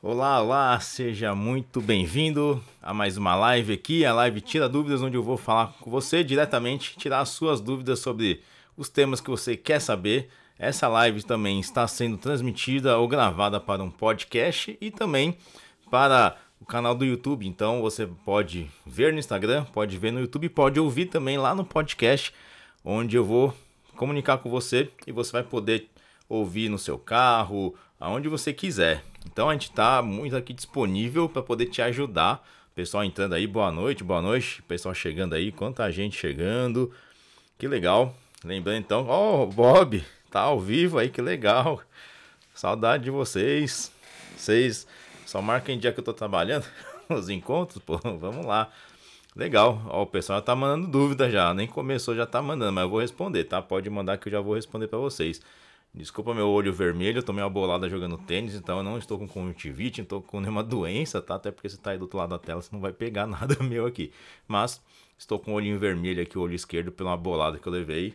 Olá, olá, seja muito bem-vindo a mais uma live aqui, a live Tira Dúvidas, onde eu vou falar com você diretamente, tirar as suas dúvidas sobre os temas que você quer saber. Essa live também está sendo transmitida ou gravada para um podcast e também para o canal do YouTube. Então você pode ver no Instagram, pode ver no YouTube, pode ouvir também lá no podcast, onde eu vou comunicar com você e você vai poder ouvir no seu carro, aonde você quiser. Então a gente está muito aqui disponível para poder te ajudar. Pessoal entrando aí, boa noite, boa noite. Pessoal chegando aí, quanta gente chegando. Que legal. Lembrando então, ó, oh, Bob, tá ao vivo aí, que legal. Saudade de vocês. Vocês só marquem dia que eu tô trabalhando os encontros, pô, vamos lá. Legal, ó, o pessoal tá mandando dúvida já, nem começou, já tá mandando, mas eu vou responder, tá? Pode mandar que eu já vou responder para vocês. Desculpa meu olho vermelho, eu tomei uma bolada jogando tênis, então eu não estou com conjuntivite, não estou com nenhuma doença, tá? Até porque você está aí do outro lado da tela, você não vai pegar nada meu aqui. Mas estou com o olhinho vermelho aqui, o olho esquerdo, pela bolada que eu levei.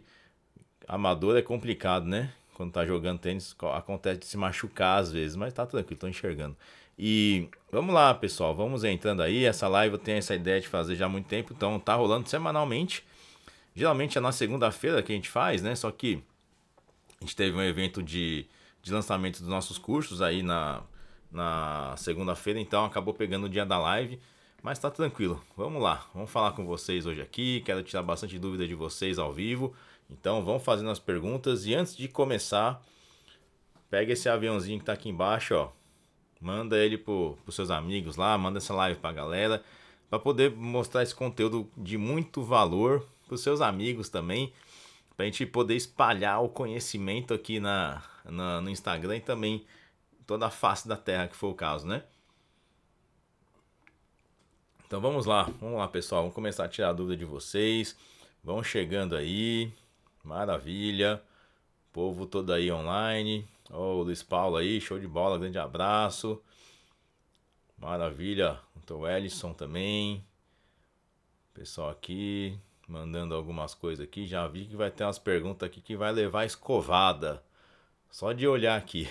Amador é complicado, né? Quando tá jogando tênis, acontece de se machucar às vezes, mas tá tranquilo, tô enxergando. E vamos lá, pessoal, vamos entrando aí. Essa live eu tenho essa ideia de fazer já há muito tempo, então tá rolando semanalmente. Geralmente é na segunda-feira que a gente faz, né? Só que a gente teve um evento de, de lançamento dos nossos cursos aí na, na segunda-feira, então acabou pegando o dia da live. Mas tá tranquilo, vamos lá, vamos falar com vocês hoje aqui. Quero tirar bastante dúvida de vocês ao vivo. Então vamos fazendo as perguntas. E antes de começar, pega esse aviãozinho que tá aqui embaixo, ó. Manda ele pro, pros seus amigos lá, manda essa live pra galera. para poder mostrar esse conteúdo de muito valor pros seus amigos também para a gente poder espalhar o conhecimento aqui na, na, no Instagram e também toda a face da Terra, que foi o caso, né? Então vamos lá, vamos lá pessoal, vamos começar a tirar a dúvida de vocês. Vão chegando aí, maravilha. Povo todo aí online. Ó, oh, o Luiz Paulo aí, show de bola, grande abraço. Maravilha, o Ellison também. Pessoal aqui, mandando algumas coisas aqui. Já vi que vai ter umas perguntas aqui que vai levar escovada. Só de olhar aqui.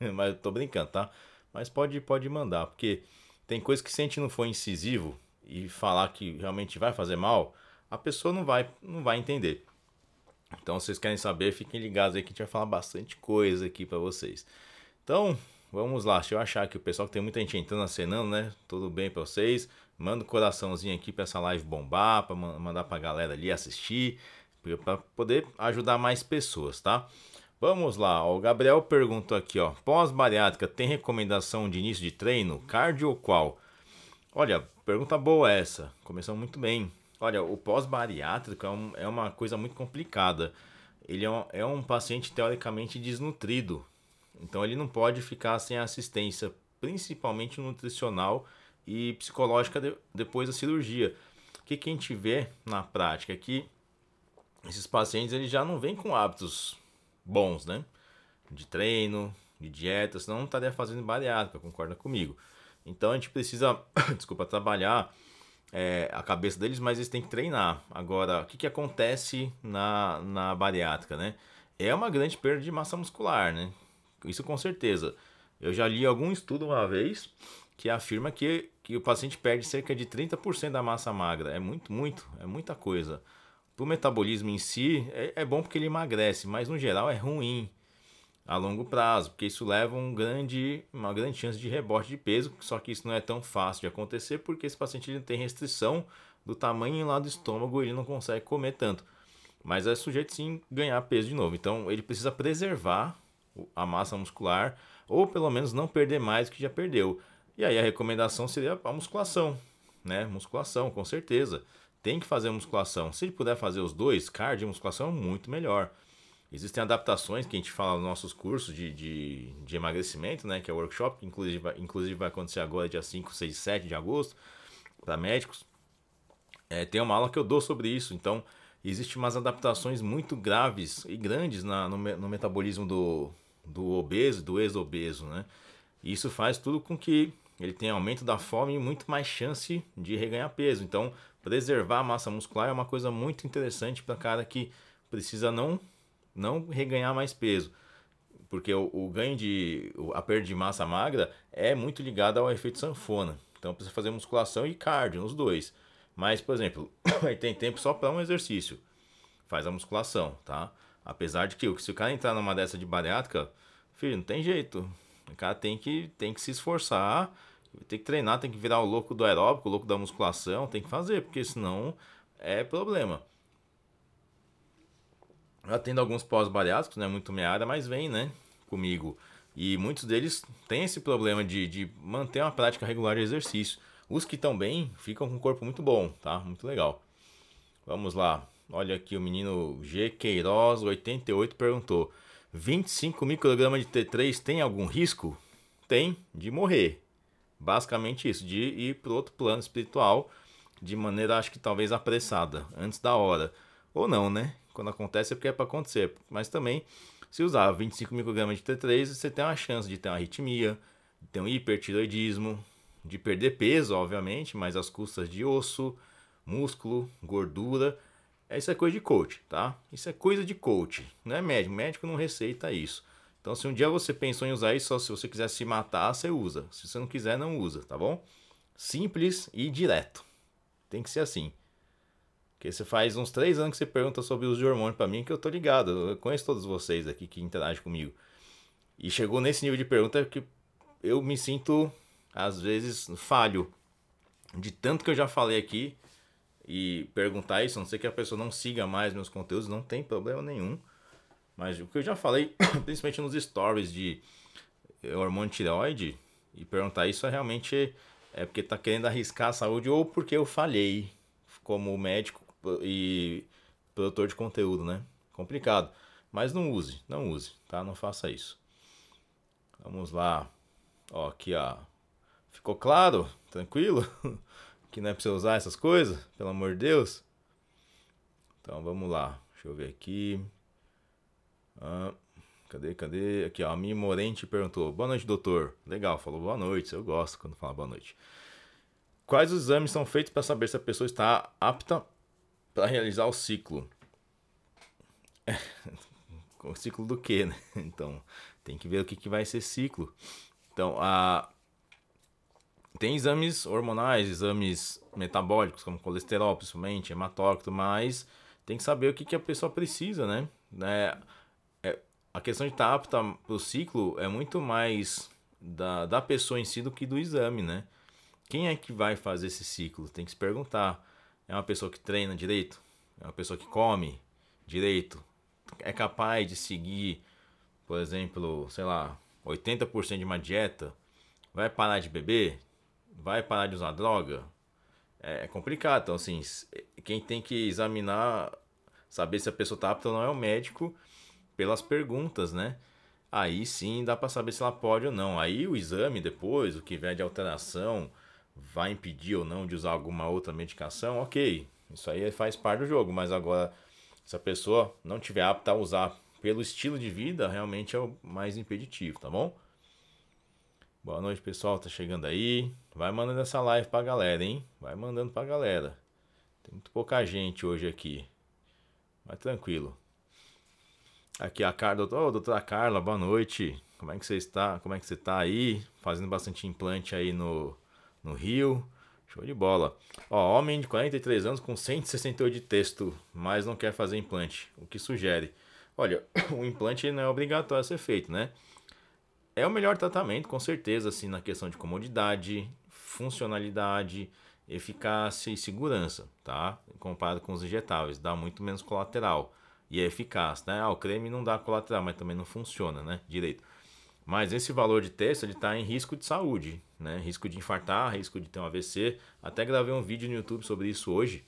Mas eu tô brincando, tá? Mas pode, pode mandar, porque tem coisa que se a gente não for incisivo e falar que realmente vai fazer mal, a pessoa não vai, não vai entender. Então, se vocês querem saber, fiquem ligados aí que a gente vai falar bastante coisa aqui para vocês. Então, vamos lá. Se eu achar que o pessoal que tem muita gente entrando, acenando, né? Tudo bem para vocês. Manda um coraçãozinho aqui para essa live bombar, para mandar para a galera ali assistir, para poder ajudar mais pessoas, tá? Vamos lá, o Gabriel perguntou aqui, ó, pós-bariátrica tem recomendação de início de treino, cardio ou qual? Olha, pergunta boa essa, começamos muito bem. Olha, o pós-bariátrico é, um, é, uma coisa muito complicada. Ele é um, é um paciente teoricamente desnutrido, então ele não pode ficar sem assistência, principalmente nutricional, e psicológica de, depois da cirurgia. O que, que a gente vê na prática é que esses pacientes eles já não vêm com hábitos bons, né? De treino, de dieta, senão não estaria fazendo bariátrica, concorda comigo? Então a gente precisa, desculpa, trabalhar é, a cabeça deles, mas eles têm que treinar. Agora, o que, que acontece na, na bariátrica, né? É uma grande perda de massa muscular, né? Isso com certeza. Eu já li algum estudo uma vez que afirma que, que o paciente perde cerca de 30% da massa magra. É muito, muito, é muita coisa. Para o metabolismo em si, é, é bom porque ele emagrece, mas no geral é ruim a longo prazo, porque isso leva um grande, uma grande chance de rebote de peso, só que isso não é tão fácil de acontecer porque esse paciente ele tem restrição do tamanho lá do estômago, ele não consegue comer tanto. Mas é sujeito sim ganhar peso de novo. Então ele precisa preservar a massa muscular ou pelo menos não perder mais do que já perdeu. E aí a recomendação seria a musculação, né? Musculação, com certeza. Tem que fazer musculação. Se ele puder fazer os dois, cardio e musculação, muito melhor. Existem adaptações que a gente fala nos nossos cursos de, de, de emagrecimento, né? Que é o workshop, que inclusive, inclusive vai acontecer agora, dia 5, 6 e 7 de agosto, para médicos. É, tem uma aula que eu dou sobre isso. Então, existem umas adaptações muito graves e grandes na, no, no metabolismo do, do obeso, do ex-obeso, né? Isso faz tudo com que ele tem aumento da fome e muito mais chance de reganhar peso. Então, preservar a massa muscular é uma coisa muito interessante para cara que precisa não não reganhar mais peso. porque o, o ganho de. a perda de massa magra é muito ligada ao efeito sanfona. Então precisa fazer musculação e cardio nos dois. Mas, por exemplo, aí tem tempo só para um exercício. Faz a musculação, tá? Apesar de que se o cara entrar numa dessa de bariátrica, filho, não tem jeito. O cara tem que, tem que se esforçar, tem que treinar, tem que virar o louco do aeróbico, o louco da musculação, tem que fazer, porque senão é problema. Eu atendo alguns pós-bariátricos, não é muito minha área, mas vem, né, comigo. E muitos deles têm esse problema de, de manter uma prática regular de exercício. Os que estão bem ficam com um corpo muito bom, tá? Muito legal. Vamos lá. Olha aqui o menino G Queiroz 88 perguntou: 25 microgramas de T3 tem algum risco? Tem de morrer. Basicamente isso, de ir para outro plano espiritual de maneira acho que talvez apressada, antes da hora. Ou não, né? Quando acontece é porque é para acontecer. Mas também, se usar 25 microgramas de T3, você tem uma chance de ter uma arritmia, de ter um hipertiroidismo, de perder peso, obviamente, mas às custas de osso, músculo, gordura. Isso é coisa de coach, tá? Isso é coisa de coach, não é médico. Médico não receita isso. Então, se um dia você pensou em usar isso, só se você quiser se matar, você usa. Se você não quiser, não usa, tá bom? Simples e direto. Tem que ser assim. Porque você faz uns três anos que você pergunta sobre o uso de hormônio para mim, que eu tô ligado. Eu conheço todos vocês aqui que interagem comigo. E chegou nesse nível de pergunta que eu me sinto, às vezes, falho. De tanto que eu já falei aqui e perguntar isso, a não sei que a pessoa não siga mais meus conteúdos, não tem problema nenhum. Mas o que eu já falei, principalmente nos stories de hormônio tireoide, e perguntar isso é realmente é porque tá querendo arriscar a saúde ou porque eu falhei como médico e produtor de conteúdo, né? Complicado. Mas não use, não use, tá? Não faça isso. Vamos lá. Ó, aqui, ó. Ficou claro? Tranquilo? que não é pra você usar essas coisas? Pelo amor de Deus. Então vamos lá. Deixa eu ver aqui. Ah, cadê, cadê? Aqui, ó. A Mi Morente perguntou: Boa noite, doutor. Legal, falou boa noite. Eu gosto quando fala boa noite. Quais os exames são feitos para saber se a pessoa está apta para realizar o ciclo. o ciclo do que, né? Então, tem que ver o que, que vai ser ciclo. Então, a... tem exames hormonais, exames metabólicos, como colesterol, principalmente, hematócrito, mas tem que saber o que, que a pessoa precisa, né? né? É, a questão de estar apta para o ciclo é muito mais da, da pessoa em si do que do exame, né? Quem é que vai fazer esse ciclo? Tem que se perguntar. É uma pessoa que treina direito? É uma pessoa que come direito? É capaz de seguir, por exemplo, sei lá, 80% de uma dieta? Vai parar de beber? Vai parar de usar droga? É, é complicado. Então, assim, quem tem que examinar, saber se a pessoa está apta ou não é o médico pelas perguntas, né? Aí sim dá para saber se ela pode ou não. Aí o exame depois, o que vier de alteração, vai impedir ou não de usar alguma outra medicação, ok. Isso aí faz parte do jogo, mas agora, se a pessoa não tiver apta a usar pelo estilo de vida, realmente é o mais impeditivo, tá bom? Boa noite, pessoal. Tá chegando aí. Vai mandando essa live pra galera, hein? Vai mandando pra galera. Tem muito pouca gente hoje aqui. Mas tranquilo. Aqui a Carla, oh, doutora Carla, boa noite. Como é que você está? Como é que você tá aí? Fazendo bastante implante aí no no Rio. Show de bola. Ó, homem de 43 anos com 168 de texto, mas não quer fazer implante. O que sugere? Olha, o implante não é obrigatório ser feito, né? É o melhor tratamento, com certeza, assim, na questão de comodidade, funcionalidade, eficácia e segurança, tá? Comparado com os injetáveis, dá muito menos colateral e é eficaz, né? Ah, o creme não dá colateral, mas também não funciona, né? Direito. Mas esse valor de texto ele está em risco de saúde, né? Risco de infartar, risco de ter um AVC. Até gravei um vídeo no YouTube sobre isso hoje,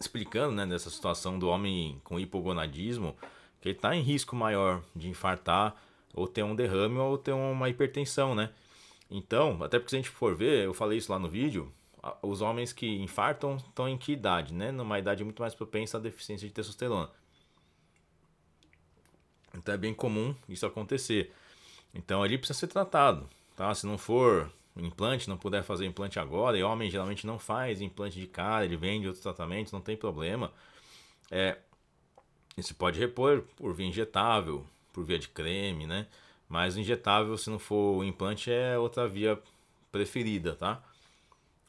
explicando, né, dessa situação do homem com hipogonadismo, que ele está em risco maior de infartar ou ter um derrame ou ter uma hipertensão, né? Então, até porque se a gente for ver, eu falei isso lá no vídeo, os homens que infartam estão em que idade, né? Numa idade muito mais propensa à deficiência de testosterona. Então é bem comum isso acontecer. Então ele precisa ser tratado, tá? Se não for implante, não puder fazer implante agora, e homem geralmente não faz implante de cara, ele vende outros tratamentos, não tem problema. É, isso pode repor por via injetável, por via de creme, né? Mas o injetável, se não for o implante, é outra via preferida, tá?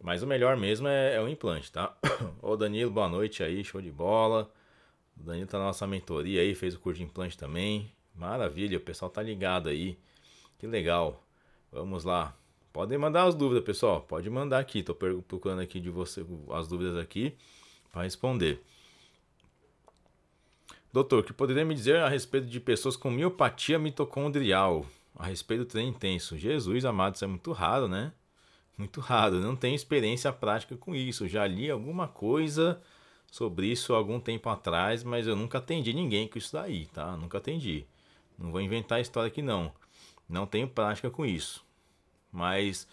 Mas o melhor mesmo é, é o implante, tá? Ô Danilo, boa noite aí, show de bola. O Danilo tá na nossa mentoria aí, fez o curso de implante também. Maravilha, o pessoal tá ligado aí. Que legal. Vamos lá. Podem mandar as dúvidas, pessoal. Pode mandar aqui. Tô procurando aqui de você as dúvidas aqui para responder. Doutor, que poderia me dizer a respeito de pessoas com miopatia mitocondrial? A respeito do treino intenso. Jesus amado, isso é muito raro, né? Muito raro. Não tenho experiência prática com isso. Já li alguma coisa sobre isso algum tempo atrás, mas eu nunca atendi ninguém com isso daí, tá? Nunca atendi. Não vou inventar história aqui não. Não tenho prática com isso. Mas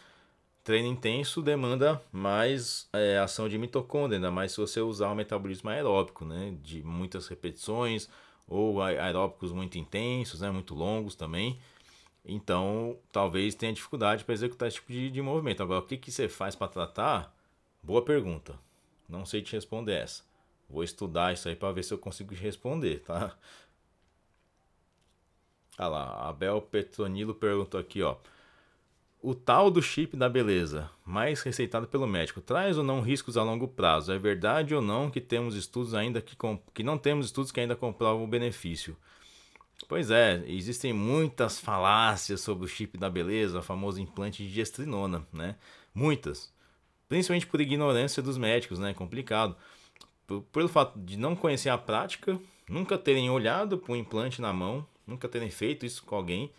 treino intenso demanda mais é, ação de mitocôndria, ainda mais se você usar o metabolismo aeróbico, né? De muitas repetições ou aeróbicos muito intensos, né? Muito longos também. Então, talvez tenha dificuldade para executar esse tipo de, de movimento. Agora, o que, que você faz para tratar? Boa pergunta. Não sei te responder essa. Vou estudar isso aí para ver se eu consigo te responder, tá? Olha lá, a Abel Petronilo perguntou aqui, ó. O tal do chip da beleza, mais receitado pelo médico, traz ou não riscos a longo prazo? É verdade ou não que temos estudos ainda que, que não temos estudos que ainda comprovam o benefício? Pois é, existem muitas falácias sobre o chip da beleza, o famoso implante de gestrinona, né? Muitas. Principalmente por ignorância dos médicos, né? Complicado. pelo fato de não conhecer a prática, nunca terem olhado para um implante na mão, nunca terem feito isso com alguém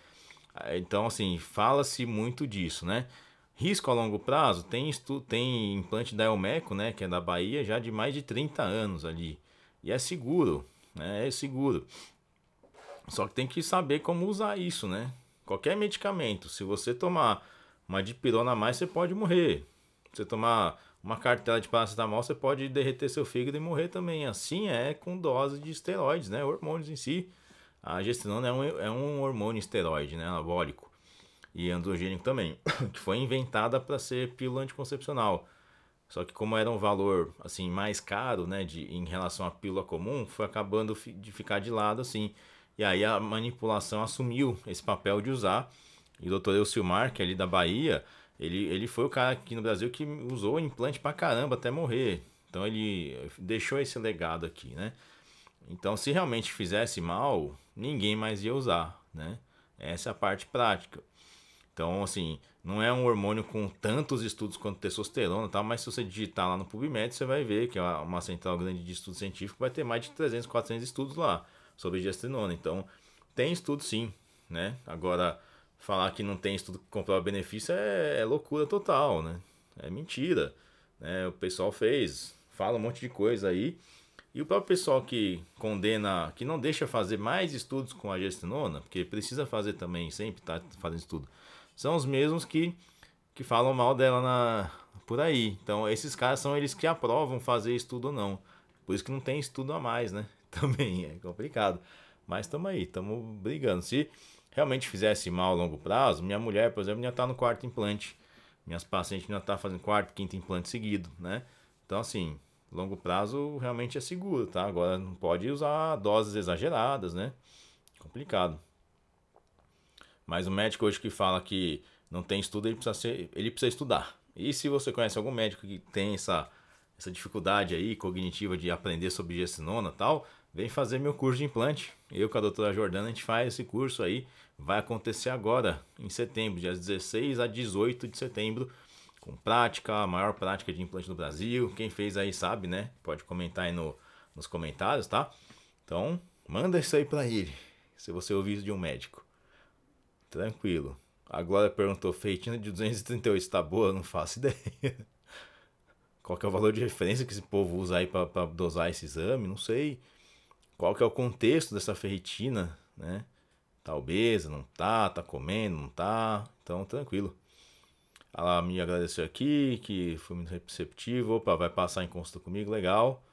então, assim, fala-se muito disso, né? Risco a longo prazo, tem, estu tem implante da Elmeco, né, que é da Bahia, já de mais de 30 anos ali. E é seguro, né? É seguro. Só que tem que saber como usar isso, né? Qualquer medicamento, se você tomar uma dipirona a mais, você pode morrer. Se você tomar uma cartela de paracetamol, você pode derreter seu fígado e morrer também. Assim é com dose de esteroides, né? Hormônios em si. A gestrinona é um, é um hormônio esteroide, né, anabólico e androgênico também, que foi inventada para ser pílula anticoncepcional. Só que como era um valor assim mais caro, né, de, em relação à pílula comum, foi acabando de ficar de lado assim. E aí a manipulação assumiu esse papel de usar. E o doutor Elcilmar, que é ali da Bahia, ele, ele foi o cara aqui no Brasil que usou implante pra caramba até morrer. Então ele deixou esse legado aqui, né? Então, se realmente fizesse mal, ninguém mais ia usar, né? Essa é a parte prática. Então, assim, não é um hormônio com tantos estudos quanto testosterona, tá? mas se você digitar lá no PubMed, você vai ver que é uma central grande de estudo científico vai ter mais de 300, 400 estudos lá sobre gestrinona. Então, tem estudo sim, né? Agora, falar que não tem estudo que comprova benefício é, é loucura total, né? É mentira. Né? O pessoal fez, fala um monte de coisa aí, e o próprio pessoal que condena, que não deixa fazer mais estudos com a gestinona, porque precisa fazer também, sempre tá fazendo estudo, são os mesmos que, que falam mal dela na, por aí. Então, esses caras são eles que aprovam fazer estudo ou não. Por isso que não tem estudo a mais, né? Também é complicado. Mas estamos aí, estamos brigando. Se realmente fizesse mal a longo prazo, minha mulher, por exemplo, já está no quarto implante. Minhas pacientes já estão tá fazendo quarto, quinto implante seguido, né? Então, assim, longo prazo realmente é seguro, tá? Agora não pode usar doses exageradas, né? Complicado. Mas o médico hoje que fala que não tem estudo, ele precisa, ser, ele precisa estudar. E se você conhece algum médico que tem essa, essa dificuldade aí cognitiva de aprender sobre gestinona e tal, vem fazer meu curso de implante. Eu com a doutora Jordana, a gente faz esse curso aí. Vai acontecer agora, em setembro, dias 16 a 18 de setembro com prática, a maior prática de implante no Brasil. Quem fez aí sabe, né? Pode comentar aí no, nos comentários, tá? Então, manda isso aí para ele, se você ouvir isso de um médico. Tranquilo. A Glória perguntou, feitina de 238 está boa? Não faço ideia. Qual que é o valor de referência que esse povo usa aí para dosar esse exame? Não sei. Qual que é o contexto dessa ferritina, né? Tá obesa, não tá, tá comendo, não tá. Então, tranquilo. Ela me agradeceu aqui, que foi muito receptivo. Opa, vai passar em consulta comigo, legal.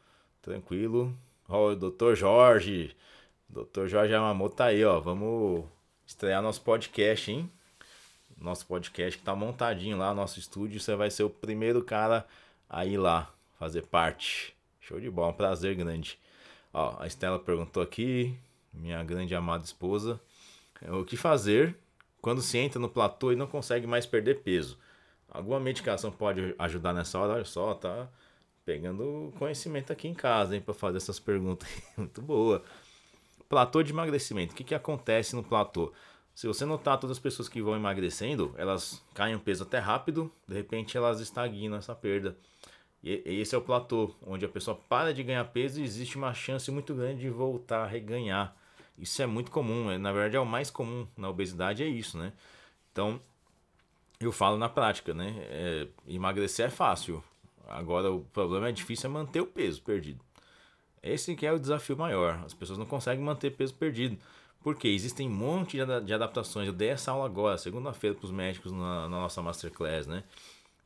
Tranquilo. Ó, o doutor Jorge. Doutor Jorge Yamamoto tá aí, ó. Vamos estrear nosso podcast, hein? Nosso podcast que tá montadinho lá, nosso estúdio. Você vai ser o primeiro cara a ir lá fazer parte. Show de bola, um prazer grande. Ó, a Estela perguntou aqui, minha grande amada esposa. é o que fazer quando se entra no platô e não consegue mais perder peso. Alguma medicação pode ajudar nessa hora? Olha só, tá pegando conhecimento aqui em casa, hein, para fazer essas perguntas. Muito boa. Platô de emagrecimento. O que, que acontece no platô? Se você notar todas as pessoas que vão emagrecendo, elas caem o peso até rápido, de repente elas estagnam essa perda. E esse é o platô, onde a pessoa para de ganhar peso e existe uma chance muito grande de voltar a reganhar. Isso é muito comum, é, na verdade é o mais comum na obesidade, é isso, né? Então, eu falo na prática, né? É, emagrecer é fácil, agora o problema é difícil é manter o peso perdido. Esse que é o desafio maior, as pessoas não conseguem manter peso perdido. Porque existem um monte de adaptações. Eu dei essa aula agora, segunda-feira, para os médicos na, na nossa Masterclass, né?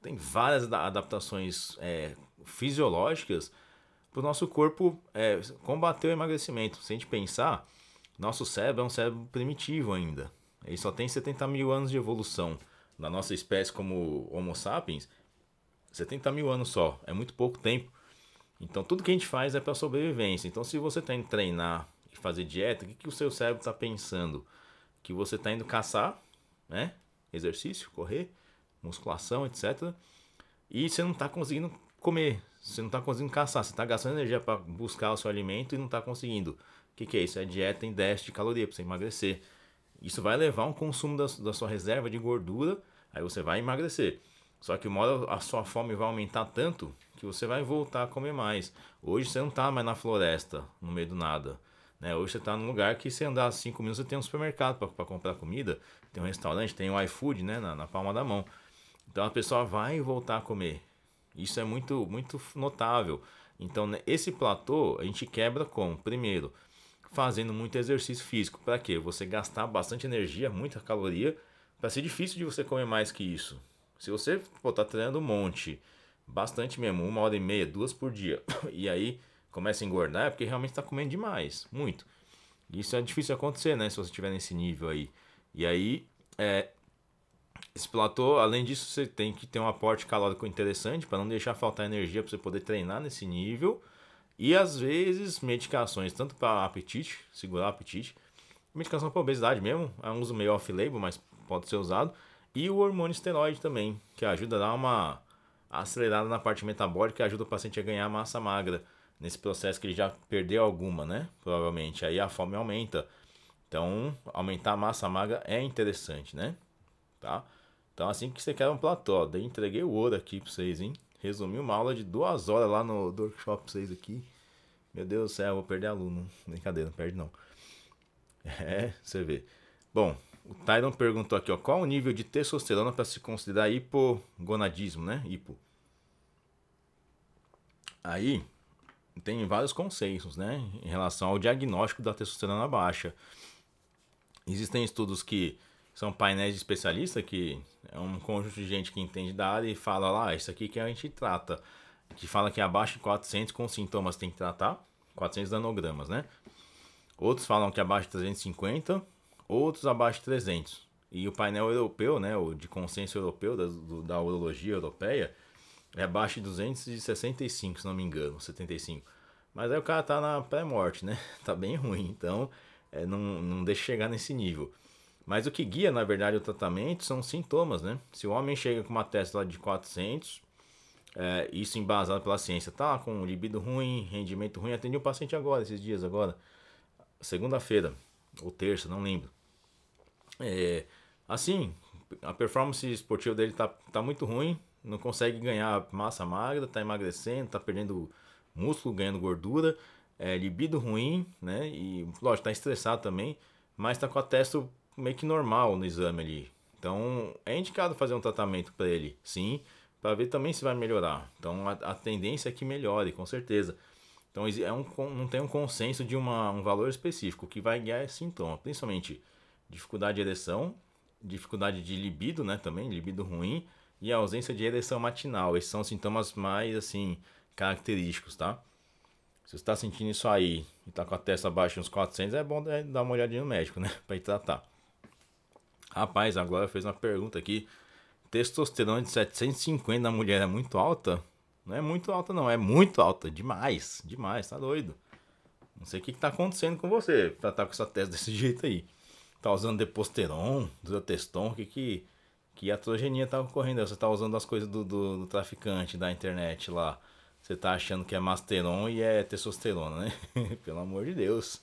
tem várias adaptações é, fisiológicas para o nosso corpo é, combater o emagrecimento. Se a gente pensar, nosso cérebro é um cérebro primitivo ainda. Ele só tem 70 mil anos de evolução. Na nossa espécie como Homo sapiens, 70 mil anos só. É muito pouco tempo. Então tudo que a gente faz é para sobrevivência. Então se você está indo treinar e fazer dieta, o que, que o seu cérebro está pensando? Que você está indo caçar, né? Exercício, correr musculação, etc. E você não está conseguindo comer, você não está conseguindo caçar, você está gastando energia para buscar o seu alimento e não está conseguindo. O que, que é isso? É dieta em déficit de caloria para você emagrecer. Isso vai levar um consumo da, da sua reserva de gordura, aí você vai emagrecer. Só que uma hora a sua fome vai aumentar tanto que você vai voltar a comer mais. Hoje você não está mais na floresta, no meio do nada. Né? Hoje você está num lugar que se andar 5 minutos você tem um supermercado para comprar comida, tem um restaurante, tem um iFood né? na, na palma da mão. Então a pessoa vai voltar a comer. Isso é muito, muito notável. Então, né, esse platô a gente quebra com, primeiro, fazendo muito exercício físico. Para quê? Você gastar bastante energia, muita caloria, para ser difícil de você comer mais que isso. Se você pô, tá treinando um monte, bastante mesmo, uma hora e meia, duas por dia, e aí começa a engordar, é porque realmente está comendo demais, muito. Isso é difícil acontecer, né? Se você estiver nesse nível aí. E aí, é, esse platô, além disso, você tem que ter um aporte calórico interessante para não deixar faltar energia para você poder treinar nesse nível. E às vezes medicações, tanto para apetite, segurar o apetite, medicação para obesidade mesmo, é um uso meio off-label, mas pode ser usado. E o hormônio esteroide também, que ajuda a dar uma acelerada na parte metabólica e ajuda o paciente a ganhar massa magra nesse processo que ele já perdeu alguma, né? Provavelmente. Aí a fome aumenta. Então, aumentar a massa magra é interessante, né? Tá? Então, assim que você quer um platô, daí entreguei o ouro aqui pra vocês, hein? Resumi uma aula de duas horas lá no workshop pra vocês aqui. Meu Deus do céu, vou perder aluno. Brincadeira, não perde não. É, você vê. Bom, o Tyron perguntou aqui, ó, qual o nível de testosterona para se considerar hipogonadismo, né? Hipo. Aí, tem vários consensos, né? Em relação ao diagnóstico da testosterona baixa. Existem estudos que são painéis de especialista que é um conjunto de gente que entende da área e fala lá, isso aqui que a gente trata, que fala que abaixo de 400 com sintomas tem que tratar, 400 nanogramas, né? Outros falam que abaixo de 350, outros abaixo de 300. E o painel europeu, né, o de consenso europeu da, do, da urologia europeia, é abaixo de 265, se não me engano, 75. Mas aí o cara tá na pré-morte, né? Tá bem ruim, então é, não, não deixa chegar nesse nível. Mas o que guia, na verdade, o tratamento são sintomas, né? Se o homem chega com uma testa de 400, é, isso embasado pela ciência, tá com libido ruim, rendimento ruim, atendi um paciente agora, esses dias agora, segunda-feira, ou terça, não lembro. É, assim, a performance esportiva dele tá, tá muito ruim, não consegue ganhar massa magra, tá emagrecendo, tá perdendo músculo, ganhando gordura, é, libido ruim, né? E, lógico, tá estressado também, mas tá com a testa meio que normal no exame ali. Então é indicado fazer um tratamento para ele, sim, para ver também se vai melhorar. Então a, a, tendência é que melhore, com certeza. Então é um, não tem um consenso de uma, um valor específico. Que vai guiar é sintoma, principalmente dificuldade de ereção, dificuldade de libido, né, também, libido ruim, e a ausência de ereção matinal. Esses são sintomas mais, assim, característicos, tá? Se você está sentindo isso aí e está com a testa abaixo de uns 400, é bom dar uma olhadinha no médico, né, para tratar. Rapaz, a Glória fez uma pergunta aqui. Testosterona de 750 na mulher é muito alta? Não é muito alta, não. É muito alta. Demais. Demais. Tá doido. Não sei o que, que tá acontecendo com você pra estar tá com essa testa desse jeito aí. tá usando Deposteron, Droteston, o que que, que atrogenia tá ocorrendo? Você tá usando as coisas do, do, do, traficante da internet lá. Você tá achando que é Masteron e é testosterona, né? Pelo amor de Deus.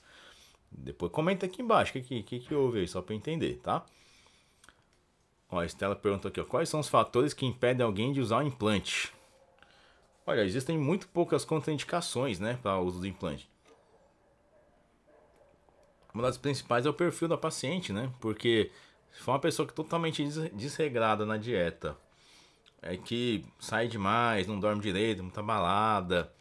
Depois comenta aqui embaixo o que, que, que, houve aí, só para entender, tá? Ó, a Estela perguntou aqui, ó, quais são os fatores que impedem alguém de usar o implante? Olha, existem muito poucas contraindicações, né, para o uso do implante. Uma das principais é o perfil da paciente, né? Porque se for uma pessoa que é totalmente desregrada na dieta, é que sai demais, não dorme direito, muita balada,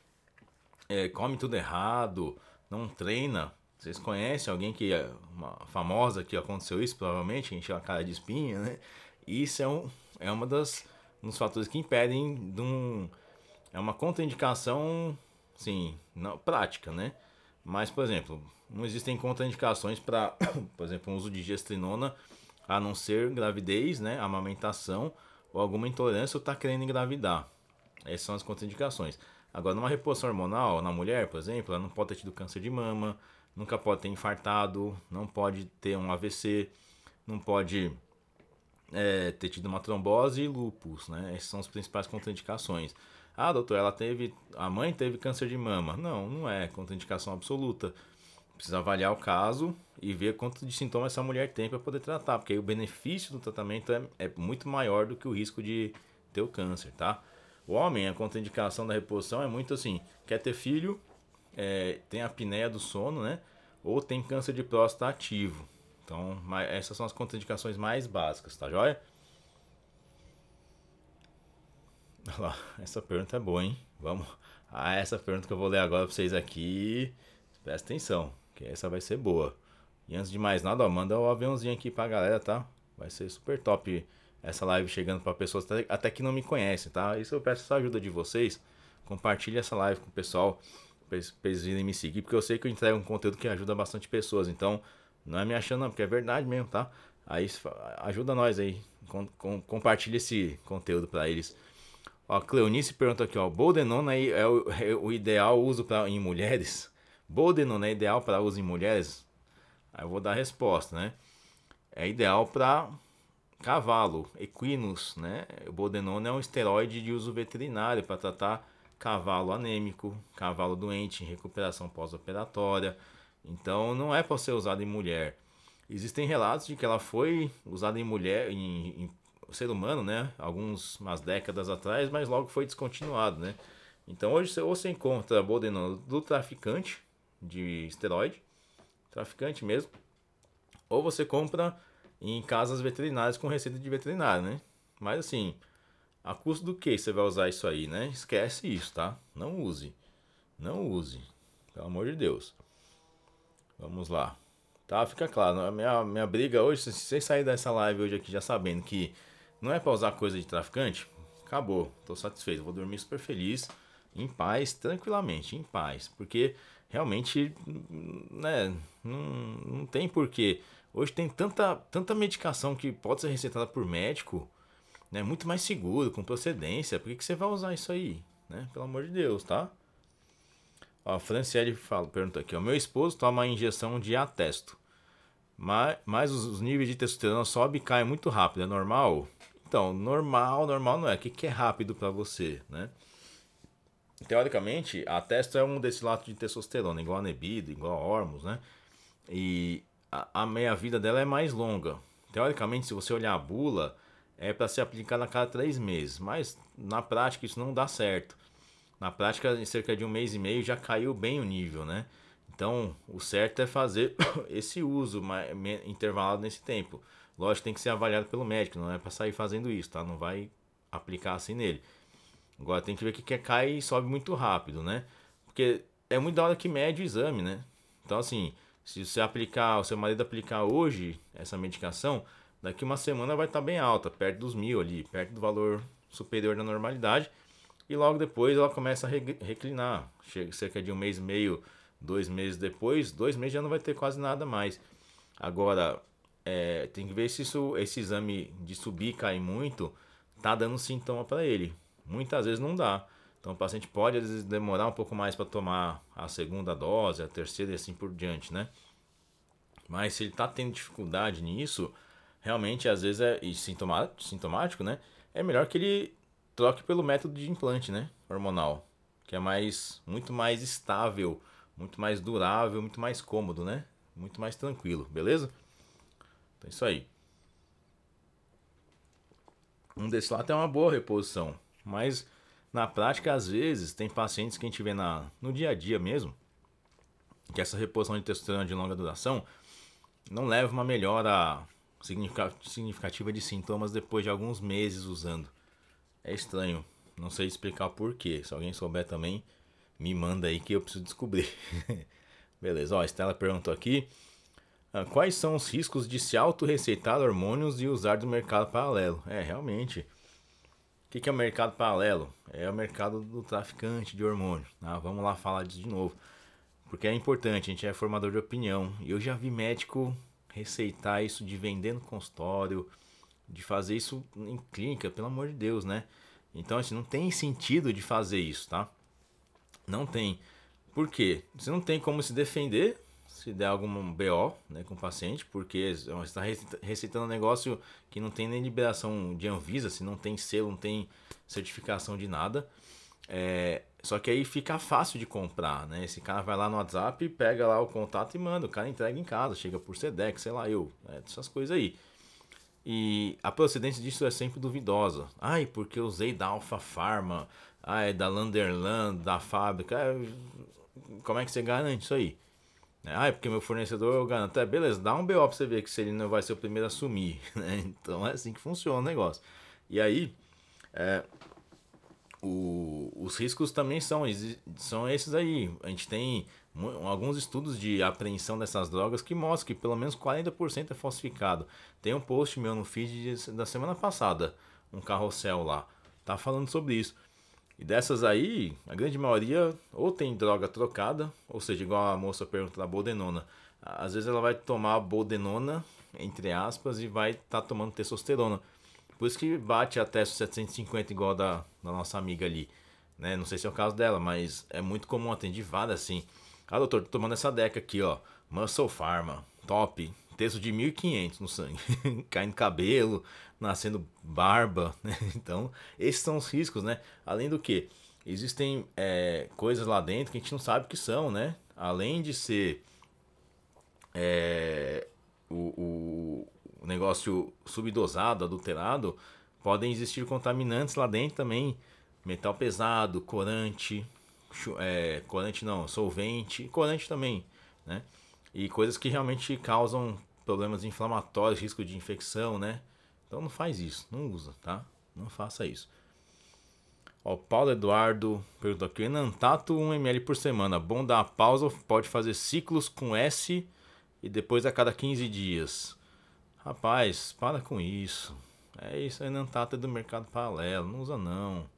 é, come tudo errado, não treina. Vocês conhecem alguém que é uma famosa que aconteceu isso, provavelmente, encheu a cara de espinha, né? Isso é, um, é uma das dos fatores que impedem de um, é uma contraindicação, sim, não, prática, né? Mas, por exemplo, não existem contraindicações para, por exemplo, o uso de gestrinona, a não ser gravidez, né, amamentação ou alguma intolerância ou tá querendo engravidar. Essas são as contraindicações. Agora, numa reposição hormonal, na mulher, por exemplo, ela não pode ter tido câncer de mama, nunca pode ter infartado, não pode ter um AVC, não pode é, ter tido uma trombose e lupus, né? Essas são as principais contraindicações. Ah, doutor, ela teve. A mãe teve câncer de mama. Não, não é contraindicação absoluta. Precisa avaliar o caso e ver quanto de sintomas essa mulher tem para poder tratar, porque aí o benefício do tratamento é, é, muito maior do que o risco de ter o câncer, tá? O homem, a contraindicação da reposição é muito assim: quer ter filho, é, tem apneia do sono, né? Ou tem câncer de próstata ativo. Então, essas são as contraindicações mais básicas, tá joia? Olha lá, essa pergunta é boa, hein? Vamos. Ah, essa pergunta que eu vou ler agora pra vocês aqui. Presta atenção, que essa vai ser boa. E antes de mais nada, ó, manda o um aviãozinho aqui pra galera, tá? Vai ser super top essa live chegando para pessoas até que não me conhecem, tá? Isso eu peço a ajuda de vocês. Compartilhe essa live com o pessoal pra eles virem me seguir, porque eu sei que eu entrego um conteúdo que ajuda bastante pessoas. Então, não é me achando, não, porque é verdade mesmo, tá? Aí ajuda nós aí. Com, com, compartilha esse conteúdo para eles. Ó, Cleonice pergunta aqui, ó. Boldenona é, é, o, é o ideal uso pra, em mulheres? Boldenona é ideal para uso em mulheres? Aí eu vou dar a resposta, né? É ideal para cavalo, equinos, né? O Boldenona é um esteroide de uso veterinário para tratar cavalo anêmico, cavalo doente em recuperação pós-operatória. Então não é para ser usado em mulher. Existem relatos de que ela foi usada em mulher, em, em ser humano, né? Alguns umas décadas atrás, mas logo foi descontinuado, né? Então hoje você, ou você encontra Boldenona do traficante de esteroide, traficante mesmo, ou você compra em casas veterinárias com receita de veterinário, né? Mas assim, a custo do que você vai usar isso aí, né? Esquece isso, tá? Não use. Não use. Pelo amor de Deus. Vamos lá. Tá, fica claro. A minha, minha briga hoje, se vocês saírem dessa live hoje aqui já sabendo que não é pra usar coisa de traficante, acabou. Tô satisfeito. Vou dormir super feliz, em paz, tranquilamente, em paz. Porque realmente, né, não, não tem porquê. Hoje tem tanta, tanta medicação que pode ser receitada por médico, né, muito mais seguro, com procedência. Por que, que você vai usar isso aí? Né? Pelo amor de Deus, tá? Ó, Franciele fala, pergunta aqui: o meu esposo toma injeção de atesto, mas, mas os, os níveis de testosterona sobe e cai muito rápido, é normal? Então, normal, normal não é. O que, que é rápido para você, né? Teoricamente, a testo é um destilato de testosterona, igual a nebido, igual a hormos, né? E a, a meia-vida dela é mais longa. Teoricamente, se você olhar a bula, é para ser aplicada a cada três meses, mas na prática isso não dá certo. Na prática, em cerca de um mês e meio já caiu bem o nível, né? Então, o certo é fazer esse uso intervalado nesse tempo. Lógico, tem que ser avaliado pelo médico, não é para sair fazendo isso, tá? Não vai aplicar assim nele. Agora tem que ver que, que cai e sobe muito rápido, né? Porque é muito da hora que mede o exame, né? Então, assim, se você aplicar, o seu marido aplicar hoje essa medicação, daqui uma semana vai estar tá bem alta, perto dos mil ali, perto do valor superior da normalidade e logo depois ela começa a reclinar. Chega cerca de um mês e meio, dois meses depois, dois meses já não vai ter quase nada mais. Agora, é, tem que ver se isso, esse exame de subir e cair muito tá dando sintoma para ele. Muitas vezes não dá. Então o paciente pode às vezes demorar um pouco mais para tomar a segunda dose, a terceira e assim por diante, né? Mas se ele está tendo dificuldade nisso, realmente às vezes é e sintomático, sintomático, né? É melhor que ele troque pelo método de implante, né? Hormonal, que é mais muito mais estável, muito mais durável, muito mais cômodo, né? Muito mais tranquilo, beleza? Então é isso aí. Um desse lá tem uma boa reposição, mas na prática às vezes tem pacientes que a gente vê na, no dia a dia mesmo, que essa reposição de testosterona de longa duração não leva uma melhora significativa de sintomas depois de alguns meses usando. É estranho, não sei explicar porquê. Se alguém souber também, me manda aí que eu preciso descobrir. Beleza, ó, a Estela perguntou aqui. Ah, quais são os riscos de se auto-receitar hormônios e usar do mercado paralelo? É, realmente. O que é o mercado paralelo? É o mercado do traficante de hormônios. Ah, vamos lá falar disso de novo. Porque é importante, a gente é formador de opinião. E eu já vi médico receitar isso de vender no consultório, de fazer isso em clínica, pelo amor de Deus, né? Então, assim, não tem sentido de fazer isso, tá? Não tem. Por quê? Você não tem como se defender se der algum BO né, com o paciente, porque você está receitando um negócio que não tem nem liberação de Anvisa, se não tem selo, não tem certificação de nada. É, só que aí fica fácil de comprar, né? Esse cara vai lá no WhatsApp, pega lá o contato e manda. O cara entrega em casa, chega por SEDEX, sei lá, eu. Né? Essas coisas aí. E a procedência disso é sempre duvidosa. Ai, porque eu usei da Alpha Pharma, ai, da Landerland, da fábrica. Como é que você garante isso aí? Ah, porque meu fornecedor eu garanto. É, beleza, dá um BO pra você ver que se ele não vai ser o primeiro a assumir. Né? Então é assim que funciona o negócio. E aí, é, o, os riscos também são, são esses aí. A gente tem alguns estudos de apreensão dessas drogas que mostram que pelo menos 40% é falsificado. Tem um post meu no feed da semana passada, um carrossel lá, tá falando sobre isso. E dessas aí, a grande maioria ou tem droga trocada, ou seja, igual a moça pergunta da Boldenona. Às vezes ela vai tomar Boldenona, entre aspas, e vai estar tá tomando testosterona. Por isso que bate até 750 igual da, da nossa amiga ali. Né? Não sei se é o caso dela, mas é muito comum, atender várias assim. Ah, doutor, tô tomando essa deca aqui, ó. Muscle Pharma, top. Texto de 1500 no sangue. Caindo cabelo, nascendo barba, né? Então, esses são os riscos, né? Além do que, existem é, coisas lá dentro que a gente não sabe o que são, né? Além de ser é, o, o, negócio subdosado, adulterado, podem existir contaminantes lá dentro também. Metal pesado, corante, é, corante não, solvente, corante também, né? E coisas que realmente causam problemas inflamatórios, risco de infecção, né? Então não faz isso, não usa, tá? Não faça isso. Ó, Paulo Eduardo perguntou aqui: Enantato 1ml por semana. Bom dar pausa, pode fazer ciclos com S e depois a cada 15 dias. Rapaz, para com isso. É isso, não tá do mercado paralelo, não usa não.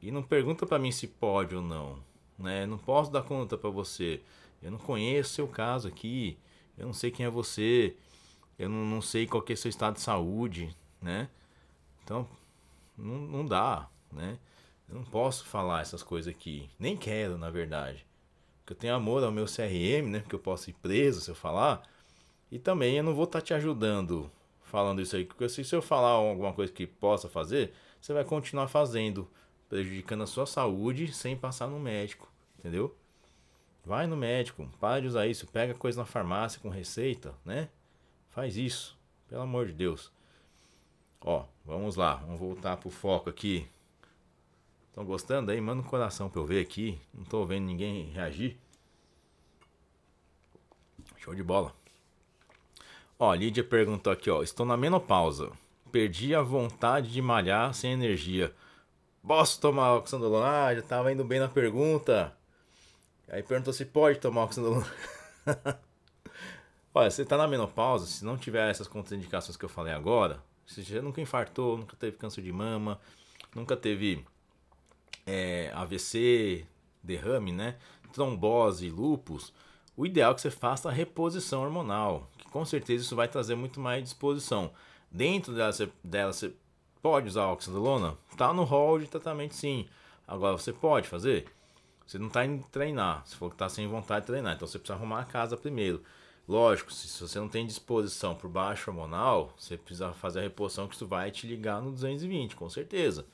E não pergunta para mim se pode ou não, né? Não posso dar conta para você. Eu não conheço seu caso aqui. Eu não sei quem é você. Eu não, não sei qual que é seu estado de saúde, né? Então, não, não dá, né? Eu não posso falar essas coisas aqui. Nem quero, na verdade. Porque eu tenho amor ao meu CRM, né? Porque eu posso ir preso se eu falar. E também eu não vou estar tá te ajudando falando isso aí, porque se eu falar alguma coisa que possa fazer, você vai continuar fazendo, prejudicando a sua saúde sem passar no médico, entendeu? Vai no médico, para de usar isso, pega coisa na farmácia com receita, né? Faz isso, pelo amor de Deus. Ó, vamos lá, vamos voltar pro foco aqui. Estão gostando aí? Manda um coração pra eu ver aqui. Não tô vendo ninguém reagir. Show de bola. Ó, Lídia perguntou aqui, ó. Estou na menopausa. Perdi a vontade de malhar sem energia. Posso tomar oxandrolona? Ah, já tava indo bem na pergunta. Aí perguntou se pode tomar oxandrolona. Olha, você tá na menopausa, se não tiver essas contraindicações que eu falei agora, se você nunca infartou, nunca teve câncer de mama, nunca teve é, AVC, derrame, né? Trombose, lupus, o ideal é que você faça a reposição hormonal, que com certeza isso vai trazer muito mais disposição. Dentro dela, você, dela, você pode usar a oxandrolona? Tá no hall de tratamento sim. Agora você pode fazer? Você não está indo treinar, você falou que está sem vontade de treinar, então você precisa arrumar a casa primeiro. Lógico, se, você não tem disposição por baixo hormonal, você precisa fazer a reposição que isso vai te ligar no 220, com certeza.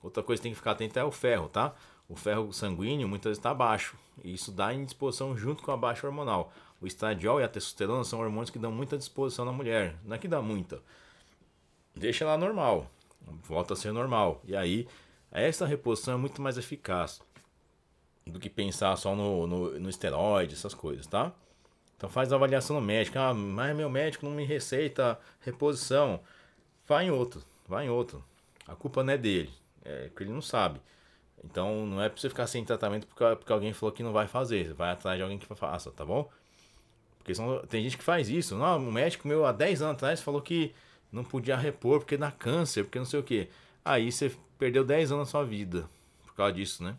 Outra coisa que tem que ficar atento é o ferro, tá? O ferro sanguíneo muitas vezes está baixo. E isso dá indisposição junto com a baixa hormonal. O estradiol e a testosterona são hormônios que dão muita disposição na mulher. Não é que dá muita. Deixa ela normal. Volta a ser normal. E aí, essa reposição é muito mais eficaz do que pensar só no, no, no esteroide, essas coisas, tá? Então faz a avaliação no médico. Ah, mas meu médico não me receita reposição. Vai em outro, vai em outro. A culpa não é dele, é que ele não sabe. Então não é pra você ficar sem tratamento porque, porque alguém falou que não vai fazer. Vai atrás de alguém que faça, tá bom? Porque são, tem gente que faz isso. Não, o médico meu há 10 anos atrás falou que não podia repor porque dá câncer, porque não sei o que. Aí você perdeu 10 anos da sua vida por causa disso, né?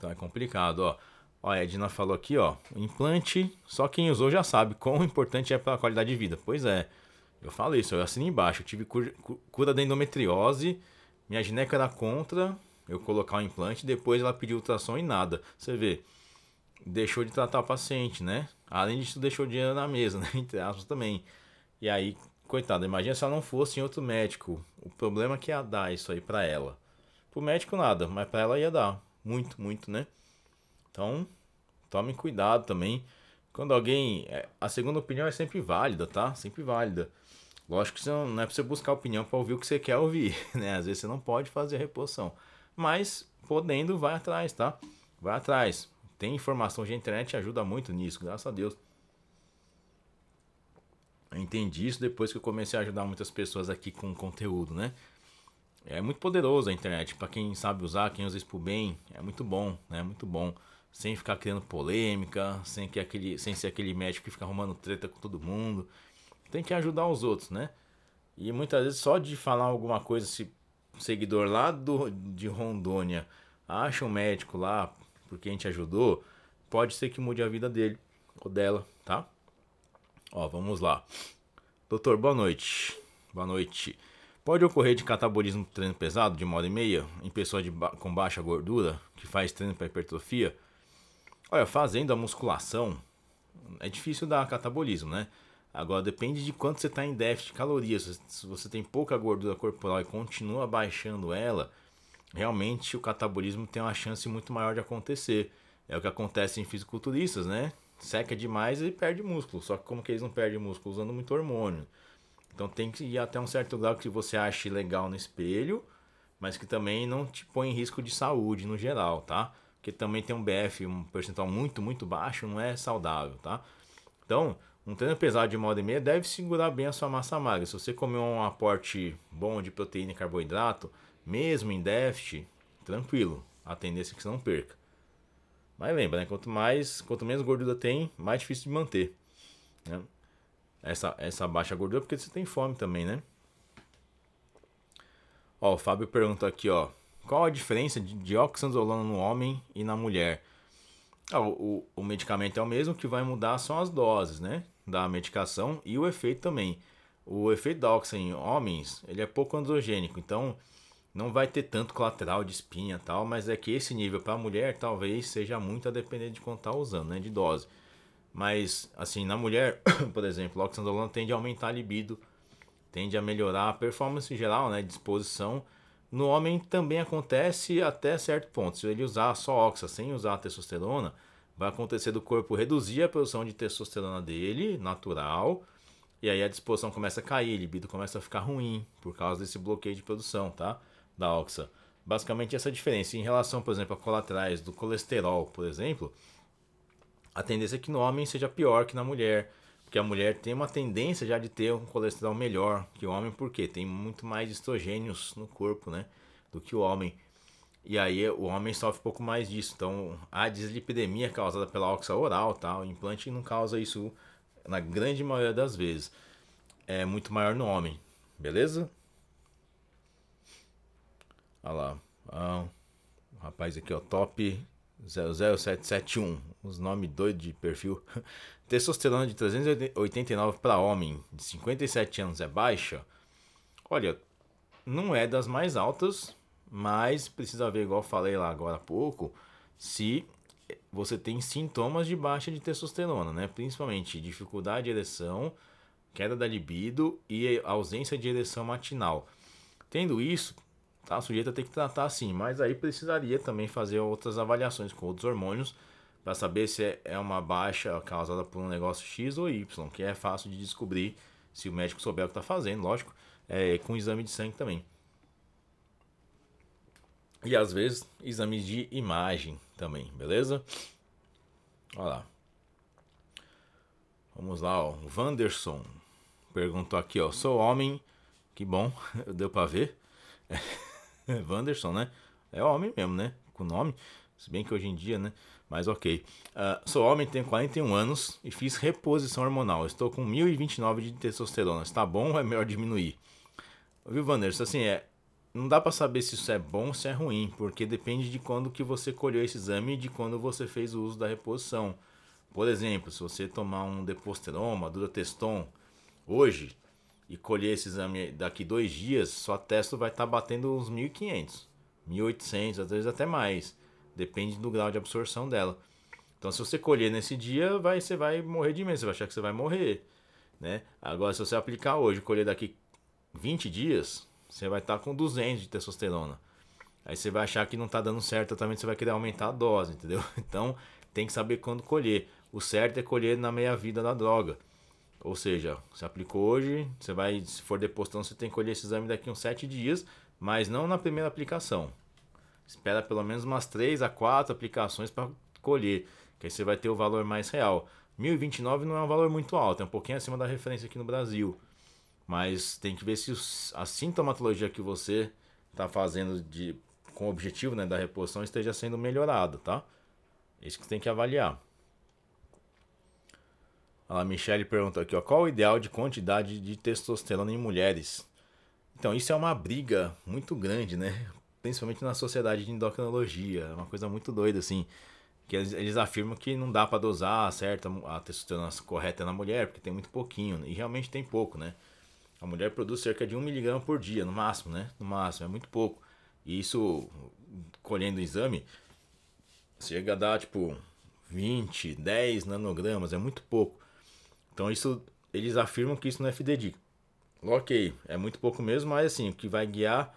Então é complicado, ó. Ó, a Edna falou aqui, ó. Implante, só quem usou já sabe quão importante é para a qualidade de vida. Pois é, eu falei isso, eu assino embaixo. Eu tive cura, cura da endometriose, minha gineca era contra eu colocar o implante, depois ela pediu ultrassom e nada. Você vê, deixou de tratar o paciente, né? Além disso, deixou dinheiro na mesa, né? Entre aspas também. E aí, coitada, imagina se ela não fosse em outro médico. O problema é que ia dar isso aí pra ela. Pro médico nada, mas pra ela ia dar. Muito, muito, né? Então, tome cuidado também. Quando alguém. É, a segunda opinião é sempre válida, tá? Sempre válida. Lógico que não, não é pra você buscar opinião para ouvir o que você quer ouvir, né? Às vezes você não pode fazer a reposição. Mas, podendo, vai atrás, tá? Vai atrás. Tem informação de internet ajuda muito nisso, graças a Deus. Eu entendi isso depois que eu comecei a ajudar muitas pessoas aqui com conteúdo, né? É muito poderoso a internet, para quem sabe usar, quem usa isso por bem, é muito bom, né? Muito bom sem ficar criando polêmica, sem, que aquele, sem ser aquele médico que fica arrumando treta com todo mundo. Tem que ajudar os outros, né? E muitas vezes só de falar alguma coisa, se seguidor lá do, de Rondônia acha um médico lá porque a gente ajudou, pode ser que mude a vida dele ou dela, tá? Ó, vamos lá. Doutor, boa noite. Boa noite. Pode ocorrer de catabolismo treino pesado de uma hora e meia em pessoa ba com baixa gordura que faz treino para hipertrofia? Olha, fazendo a musculação é difícil dar catabolismo, né? Agora depende de quanto você está em déficit de calorias. Se você tem pouca gordura corporal e continua baixando ela, realmente o catabolismo tem uma chance muito maior de acontecer. É o que acontece em fisiculturistas, né? Seca demais e perde músculo. Só que como que eles não perdem músculo? Usando muito hormônio. Então tem que ir até um certo grau que você ache legal no espelho, mas que também não te põe em risco de saúde no geral, tá? que também tem um BF, um percentual muito, muito baixo, não é saudável, tá? Então, um treino pesado de uma hora e meia deve segurar bem a sua massa magra. Se você comer um aporte bom de proteína e carboidrato, mesmo em déficit, tranquilo, a tendência é que você não perca. Mas lembra, né? Quanto mais, quanto menos gordura tem, mais difícil de manter. Né? Essa, essa baixa gordura porque você tem fome também, né? Ó, o Fábio pergunta aqui, ó. Qual a diferença de dioxanzolona no homem e na mulher? Ah, o, o, medicamento é o mesmo, que vai mudar são as doses, né? Da medicação e o efeito também. O efeito da oxa em homens, ele é pouco androgênico, então não vai ter tanto colateral de espinha tal, mas é que esse nível para a mulher talvez seja muito a depender de quanto tá usando, né? De dose. Mas, assim, na mulher, por exemplo, o oxandrolona tende a aumentar a libido, tende a melhorar a performance geral, né? Disposição no homem também acontece até certo ponto. Se ele usar só oxa sem usar testosterona, vai acontecer do corpo reduzir a produção de testosterona dele, natural, e aí a disposição começa a cair, a libido começa a ficar ruim por causa desse bloqueio de produção, tá? Da oxa. Basicamente essa diferença. Em relação, por exemplo, a colaterais do colesterol, por exemplo, a tendência é que no homem seja pior que na mulher. Porque a mulher tem uma tendência já de ter um colesterol melhor que o homem, porque tem muito mais estrogênios no corpo, né? Do que o homem. E aí o homem sofre um pouco mais disso. Então a dislipidemia causada pela oxa oral? O implante não causa isso na grande maioria das vezes. É muito maior no homem, beleza? Olha lá. Ah, o rapaz aqui, ó, top 00771. Os nomes doidos de perfil. Testosterona de 389 para homem de 57 anos é baixa? Olha, não é das mais altas, mas precisa ver, igual falei lá agora há pouco, se você tem sintomas de baixa de testosterona, né? Principalmente dificuldade de ereção, queda da libido e ausência de ereção matinal. Tendo isso, tá sujeito a ter que tratar assim, mas aí precisaria também fazer outras avaliações com outros hormônios para saber se é uma baixa causada por um negócio X ou Y, que é fácil de descobrir se o médico souber o que está fazendo, lógico, é, com exame de sangue também. E às vezes exames de imagem também, beleza? Olha lá. Vamos lá, ó. O Wanderson perguntou aqui, ó. Sou homem. Que bom, deu pra ver. Wanderson, né? É homem mesmo, né? Com nome. Se bem que hoje em dia, né? Mas ok. Uh, sou homem, tenho 41 anos e fiz reposição hormonal. Estou com 1029 de testosterona. Está bom ou é melhor diminuir? Viu, Wanderson? Assim, é, não dá para saber se isso é bom ou se é ruim, porque depende de quando que você colheu esse exame e de quando você fez o uso da reposição. Por exemplo, se você tomar um Deposteron, uma Durateston hoje e colher esse exame daqui dois dias, sua testo vai estar tá batendo uns 1.500, 1.800, às vezes até mais. Depende do grau de absorção dela. Então, se você colher nesse dia, vai, você vai morrer de medo, você vai achar que você vai morrer. Né? Agora, se você aplicar hoje, colher daqui 20 dias, você vai estar tá com 200 de testosterona. Aí você vai achar que não está dando certo, também você vai querer aumentar a dose, entendeu? Então tem que saber quando colher. O certo é colher na meia-vida da droga. Ou seja, você aplicou hoje, você vai, se for depostando, você tem que colher esse exame daqui uns 7 dias, mas não na primeira aplicação. Espera pelo menos umas 3 a 4 aplicações para colher, que aí você vai ter o valor mais real. 1029 não é um valor muito alto, é um pouquinho acima da referência aqui no Brasil. Mas tem que ver se a sintomatologia que você está fazendo de, com o objetivo né, da reposição esteja sendo melhorada, tá? Isso que tem que avaliar. A Michelle pergunta aqui, ó, qual o ideal de quantidade de testosterona em mulheres? Então, isso é uma briga muito grande, né? Principalmente na sociedade de endocrinologia. É uma coisa muito doida, assim. Que eles, eles afirmam que não dá para dosar certa a testosterona correta na mulher, porque tem muito pouquinho. Né? E realmente tem pouco, né? A mulher produz cerca de 1 miligrama por dia, no máximo, né? No máximo, é muito pouco. E isso, colhendo o exame, chega a dar tipo 20, 10 nanogramas, é muito pouco. Então isso, eles afirmam que isso não é fidedigno. Ok, é muito pouco mesmo, mas assim, o que vai guiar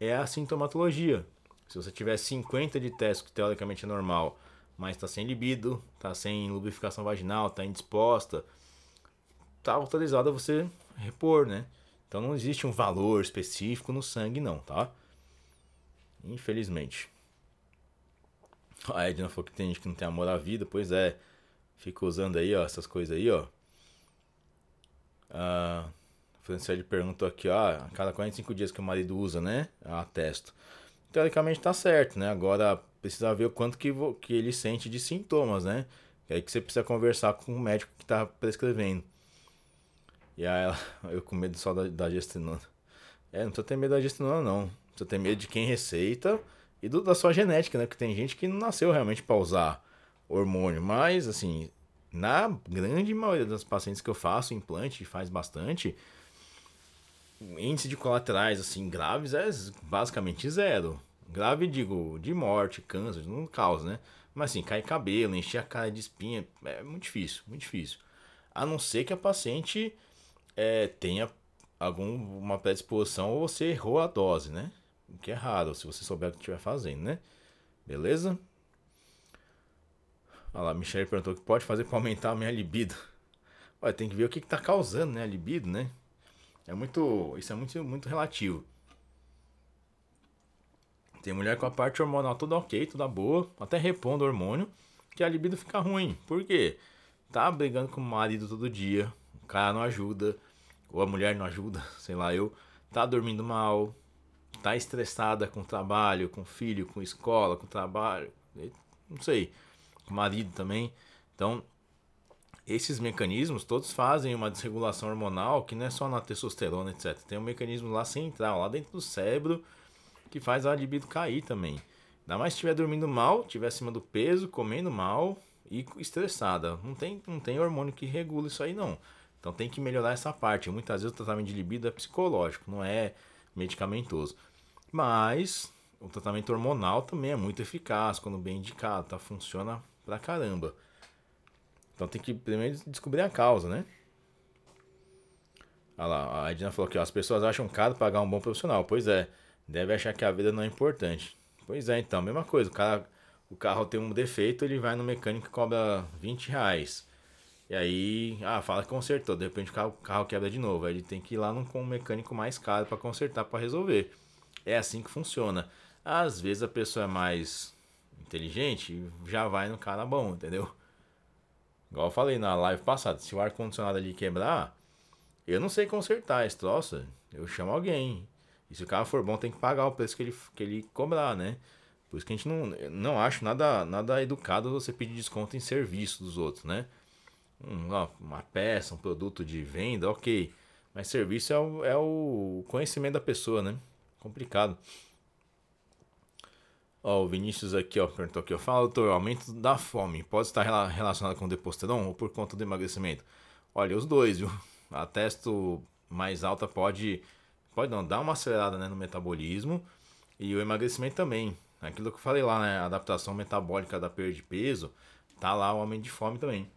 é a sintomatologia. Se você tiver 50 de teste, que teoricamente é normal, mas está sem libido, está sem lubrificação vaginal, está indisposta, está autorizado a você repor, né? Então não existe um valor específico no sangue, não, tá? Infelizmente. A Edna falou que tem gente que não tem amor à vida, pois é. Fica usando aí, ó, essas coisas aí, ó. A Franciele perguntou aqui, ó, a cada 45 dias que o marido usa, né? A testo. Teoricamente tá certo, né? Agora precisa ver o quanto que, que ele sente de sintomas, né? É aí que você precisa conversar com o médico que tá prescrevendo. E aí ela, eu com medo só da, da gestrinona. É, não precisa ter medo da gestrinona, não. Precisa ter medo de quem receita e do, da sua genética, né? Porque tem gente que não nasceu realmente para usar hormônio. Mas, assim, na grande maioria das pacientes que eu faço implante, faz bastante, índice de colaterais, assim, graves é basicamente zero. Grave, digo, de morte, câncer, não causa, né? Mas, assim, cai cabelo, encher a cara de espinha, é muito difícil, muito difícil. A não ser que a paciente é, tenha alguma predisposição ou você errou a dose, né? O que é raro, se você souber o que estiver fazendo, né? Beleza? Olha lá, Michelle perguntou o que pode fazer para aumentar a minha libido. Olha, tem que ver o que está causando, né? A libido, né? É muito. Isso é muito, muito relativo. Tem mulher com a parte hormonal toda ok, toda boa, até repondo hormônio, que a libido fica ruim. Por quê? Tá brigando com o marido todo dia, cara não ajuda, ou a mulher não ajuda, sei lá, eu, tá dormindo mal, tá estressada com o trabalho, com o filho, com escola, com o trabalho, não sei, o marido também. Então, esses mecanismos todos fazem uma desregulação hormonal que não é só na testosterona, etc. Tem um mecanismo lá central, lá dentro do cérebro, que faz a libido cair também. Ainda mais se estiver dormindo mal, estiver acima do peso, comendo mal e estressada. Não tem, não tem hormônio que regula isso aí, não. Então tem que melhorar essa parte. Muitas vezes o tratamento de libido é psicológico, não é medicamentoso. Mas o tratamento hormonal também é muito eficaz quando bem indicado, tá? Funciona pra caramba. Então tem que primeiro descobrir a causa, né? Olha lá, a Edna falou que as pessoas acham caro pagar um bom profissional. Pois é, deve achar que a vida não é importante. Pois é, então, mesma coisa. O, cara, o carro tem um defeito, ele vai no mecânico e cobra 20 reais. E aí, ah, fala que consertou. De repente o carro, o carro quebra de novo. Aí ele tem que ir lá num, com um mecânico mais caro para consertar, para resolver. É assim que funciona. Às vezes a pessoa é mais inteligente já vai no cara bom, entendeu? Igual eu falei na live passada, se o ar-condicionado ali quebrar, eu não sei consertar esse troço, eu chamo alguém. E se o carro for bom, tem que pagar o preço que ele, que ele cobrar, né? Por isso que a gente não, não acho nada, nada educado você pedir desconto em serviço dos outros, né? Uma, uma peça, um produto de venda, ok. Mas serviço é o, é o conhecimento da pessoa, né? Complicado. Ó, o Vinícius aqui, ó, perguntou aqui, ó. Fala, doutor, aumento da fome pode estar relacionado com o deposteron ou por conta do emagrecimento? Olha, os dois, viu? A testo mais alta pode, pode não, dar uma acelerada né, no metabolismo e o emagrecimento também. Aquilo que eu falei lá, né? A adaptação metabólica da perda de peso, tá lá o aumento de fome também.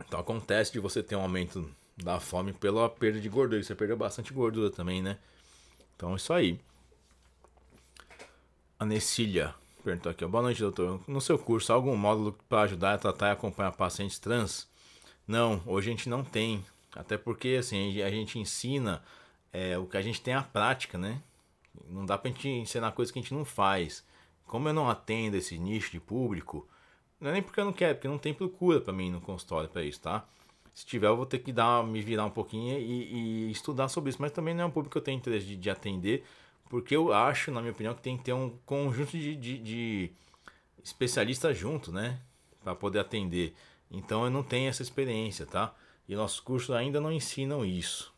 Então acontece de você ter um aumento da fome pela perda de gordura. Você perdeu bastante gordura também, né? Então é isso aí. A Necília perguntou aqui, boa noite, doutor. No seu curso, há algum módulo para ajudar a tratar e acompanhar pacientes trans? Não, hoje a gente não tem. Até porque assim, a gente ensina é, o que a gente tem a prática, né? Não dá pra gente ensinar coisas que a gente não faz. Como eu não atendo esse nicho de público, não é nem porque eu não quero, porque não tem procura para mim no consultório para isso, tá? Se tiver, eu vou ter que dar, me virar um pouquinho e, e, estudar sobre isso. Mas também não é um público que eu tenho interesse de, de atender porque eu acho, na minha opinião, que tem que ter um conjunto de, de, de especialistas junto, né? Para poder atender. Então eu não tenho essa experiência, tá? E nossos cursos ainda não ensinam isso.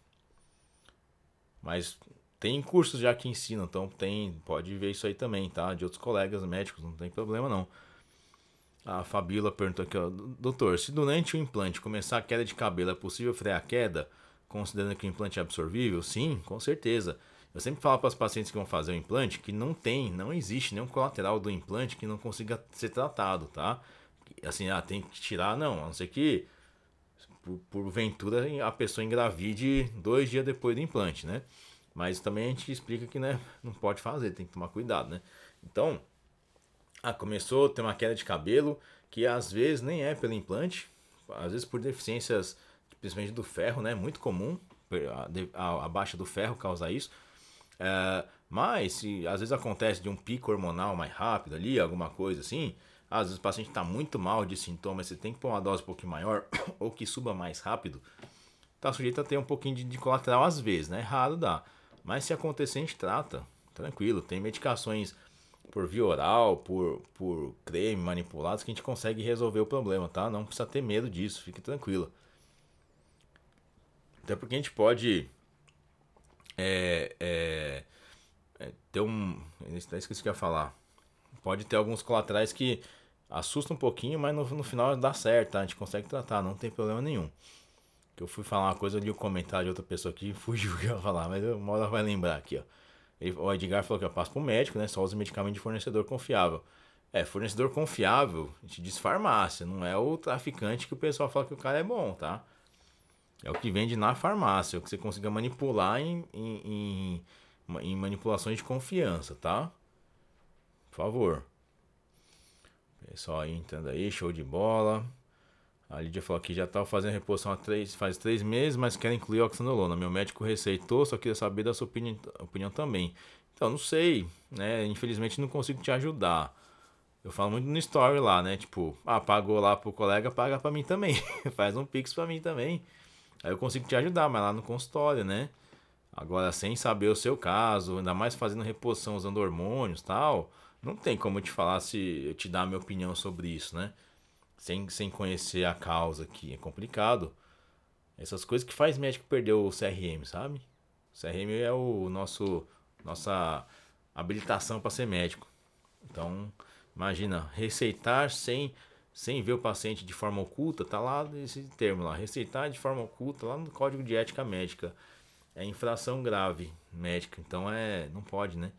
Mas tem cursos já que ensinam, então tem, pode ver isso aí também, tá? De outros colegas médicos, não tem problema não. A Fabíola perguntou aqui, ó, doutor, se durante o implante começar a queda de cabelo, é possível frear a queda, considerando que o implante é absorvível? Sim, com certeza. Eu sempre falo para os pacientes que vão fazer o implante que não tem, não existe nenhum colateral do implante que não consiga ser tratado, tá? Assim, ah, tem que tirar, não, a não ser que por, porventura a pessoa engravide dois dias depois do implante, né? Mas também a gente explica que né, não pode fazer, tem que tomar cuidado, né? Então, ah, começou a ter uma queda de cabelo, que às vezes nem é pelo implante, às vezes por deficiências, principalmente do ferro, né? Muito comum, a, a, a baixa do ferro causa isso. É, mas se às vezes acontece de um pico hormonal mais rápido ali, alguma coisa assim, às vezes o paciente está muito mal de sintomas, você tem que pôr uma dose um pouquinho maior ou que suba mais rápido, tá sujeito a ter um pouquinho de, de colateral às vezes, né? Raro dá. Mas se acontecer, a gente trata, tranquilo. Tem medicações por via oral, por, por creme manipulados que a gente consegue resolver o problema, tá? Não precisa ter medo disso, fique tranquilo. Até porque a gente pode é, é, é, ter um. Até esqueci o que eu ia falar. Pode ter alguns colaterais que assustam um pouquinho, mas no, no final dá certo, tá? A gente consegue tratar, não tem problema nenhum. Que eu fui falar uma coisa, ali o comentário de outra pessoa aqui fugiu o que eu ia falar, mas uma hora vai lembrar aqui, ó. Ele, o Edgar falou que eu passo pro médico, né? Só usa medicamento de fornecedor confiável. É, fornecedor confiável, a gente diz farmácia, não é o traficante que o pessoal fala que o cara é bom, tá? É o que vende na farmácia, é o que você consiga manipular em, em, em, em manipulações de confiança, tá? Por favor. Pessoal aí entrando aí, show de bola. A Lídia falou que já estava fazendo reposição há três, faz três meses, mas quer incluir oxanolona. Meu médico receitou, só queria saber da sua opinião, opinião também. Então, não sei, né? Infelizmente não consigo te ajudar. Eu falo muito no story lá, né? Tipo, ah, pagou lá pro colega, paga para mim também. Faz um pix para mim também. Aí eu consigo te ajudar, mas lá no consultório, né? Agora, sem saber o seu caso, ainda mais fazendo reposição usando hormônios tal, não tem como eu te falar se eu te dar a minha opinião sobre isso, né? Sem, sem conhecer a causa aqui. É complicado. Essas coisas que faz médico perder o CRM, sabe? O CRM é o nosso nossa habilitação para ser médico. Então, imagina, receitar sem sem ver o paciente de forma oculta, tá lá esse termo lá, receitar de forma oculta lá no Código de Ética Médica. É infração grave médica, então é, não pode, né?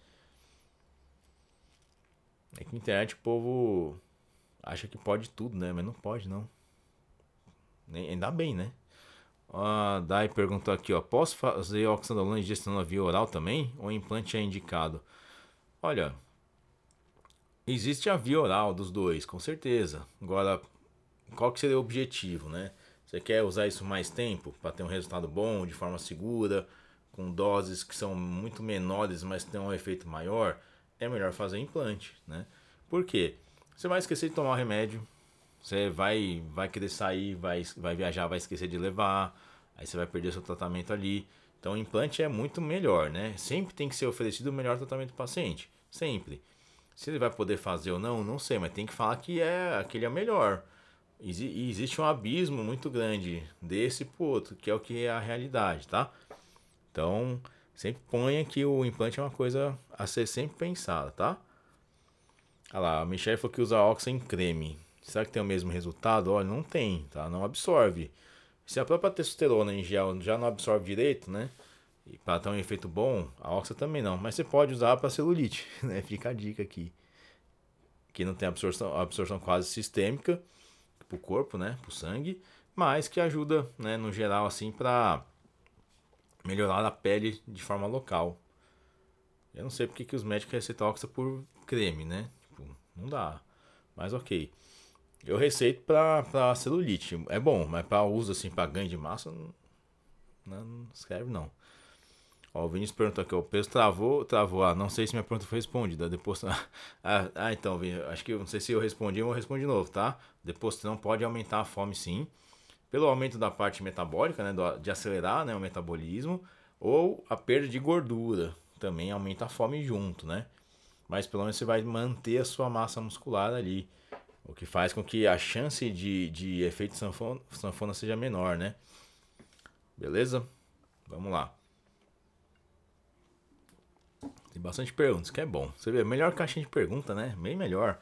É que na internet o povo acha que pode tudo, né? Mas não pode, não. Nem, ainda bem, né? A Dai perguntou aqui, ó. Posso fazer oxandrolona na via oral também? Ou implante é indicado? Olha, existe a via oral dos dois, com certeza. Agora, qual que seria o objetivo, né? Você quer usar isso mais tempo para ter um resultado bom, de forma segura, com doses que são muito menores, mas tem um efeito maior? É melhor fazer implante, né? Por quê? Você vai esquecer de tomar o remédio, você vai, vai querer sair, vai, vai viajar, vai esquecer de levar, aí você vai perder seu tratamento ali. Então o implante é muito melhor, né? Sempre tem que ser oferecido o melhor tratamento do paciente, sempre. Se ele vai poder fazer ou não, não sei, mas tem que falar que é aquele é melhor. E existe um abismo muito grande desse pro outro, que é o que é a realidade, tá? Então, sempre ponha que o implante é uma coisa a ser sempre pensada, tá? Olha lá, a Michelle falou que usa Oxa em creme. Será que tem o mesmo resultado? Olha, não tem, tá? Não absorve. Se a própria testosterona em gel já não absorve direito, né? E para ter um efeito bom, a Oxa também não. Mas você pode usar para celulite, né? Fica a dica aqui. Que não tem absorção, absorção quase sistêmica pro corpo, né? Pro sangue. Mas que ajuda, né? No geral, assim, para melhorar a pele de forma local. Eu não sei porque que os médicos receitam Oxa por creme, né? Tipo, não dá. Mas ok. Eu receito pra, pra celulite. É bom, mas para uso assim, para ganho de massa, não, não escreve não. Ó, o Vinícius perguntou aqui, o peso travou, travou. Ah, não sei se minha pergunta foi respondida. Depois. ah, ah, então, Vinícius, acho que não sei se eu respondi, eu vou responder de novo, tá? Depois não pode aumentar a fome sim. Pelo aumento da parte metabólica, né? De acelerar né, o metabolismo. Ou a perda de gordura. Também aumenta a fome junto, né? Mas pelo menos você vai manter a sua massa muscular ali. O que faz com que a chance de, de efeito sanfona, sanfona seja menor, né? Beleza? Vamos lá. Tem bastante perguntas, que é bom. Você vê, melhor caixinha de pergunta, né? Bem melhor.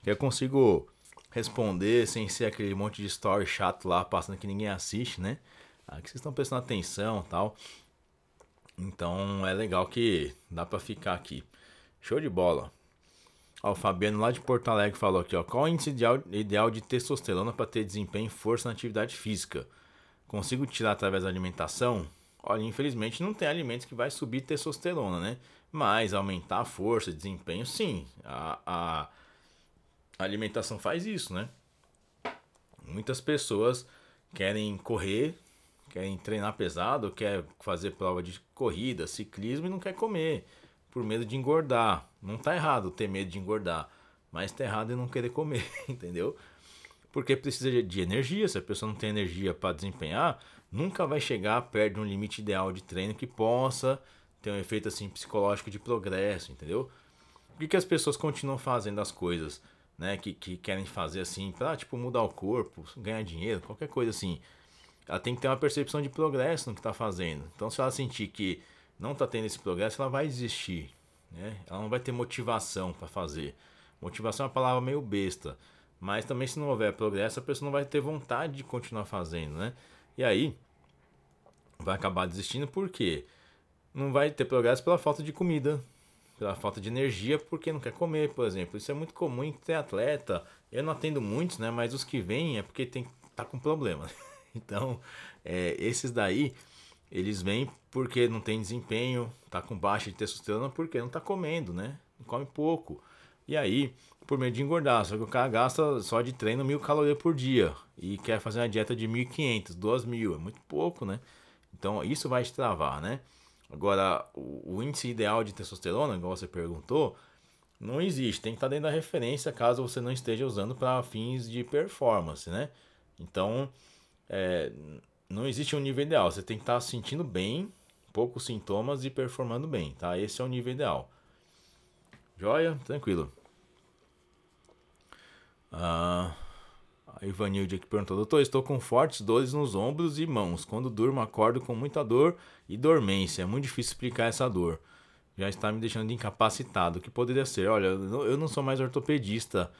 Que eu consigo responder sem ser aquele monte de story chato lá passando que ninguém assiste, né? Aqui vocês estão prestando atenção tal. Então é legal que dá para ficar aqui. Show de bola. Ó, o Fabiano lá de Porto Alegre falou aqui, ó. Qual o índice ideal, ideal de testosterona para ter desempenho e força na atividade física? Consigo tirar através da alimentação? Olha, infelizmente não tem alimentos que vai subir testosterona, né? Mas aumentar a força, desempenho, sim. A, a, alimentação faz isso, né? Muitas pessoas querem correr, querem treinar pesado, quer fazer prova de corrida, ciclismo e não quer comer por medo de engordar. Não tá errado ter medo de engordar, mas tá errado em não querer comer, entendeu? Porque precisa de energia, se a pessoa não tem energia para desempenhar, nunca vai chegar perto de um limite ideal de treino que possa ter um efeito assim psicológico de progresso, entendeu? Por que, que as pessoas continuam fazendo as coisas, né, que, que querem fazer assim, pra, tipo, mudar o corpo, ganhar dinheiro, qualquer coisa assim. Ela tem que ter uma percepção de progresso no que está fazendo. Então, se ela sentir que não está tendo esse progresso, ela vai desistir, né? Ela não vai ter motivação para fazer. Motivação é uma palavra meio besta, mas também se não houver progresso, a pessoa não vai ter vontade de continuar fazendo, né? E aí vai acabar desistindo porque não vai ter progresso pela falta de comida, pela falta de energia, porque não quer comer, por exemplo. Isso é muito comum em ter atleta. Eu não atendo muitos, né? Mas os que vêm é porque tem tá com problema. Então, é, esses daí, eles vêm porque não tem desempenho, tá com baixa de testosterona, porque não tá comendo, né? Come pouco. E aí, por medo de engordar. Só que o cara gasta só de treino mil calorias por dia e quer fazer uma dieta de 1.500, 2.000, é muito pouco, né? Então isso vai te travar, né? Agora, o, índice ideal de testosterona, igual você perguntou, não existe. Tem que estar dentro da referência caso você não esteja usando para fins de performance, né? Então, é, não existe um nível ideal. Você tem que estar sentindo bem, poucos sintomas e performando bem, tá? Esse é o nível ideal. Joia? Tranquilo. Ah, a Ivanilde aqui perguntou: Doutor, estou com fortes dores nos ombros e mãos. Quando durmo, acordo com muita dor e dormência. É muito difícil explicar essa dor. Já está me deixando incapacitado. O que poderia ser? Olha, eu não sou mais ortopedista,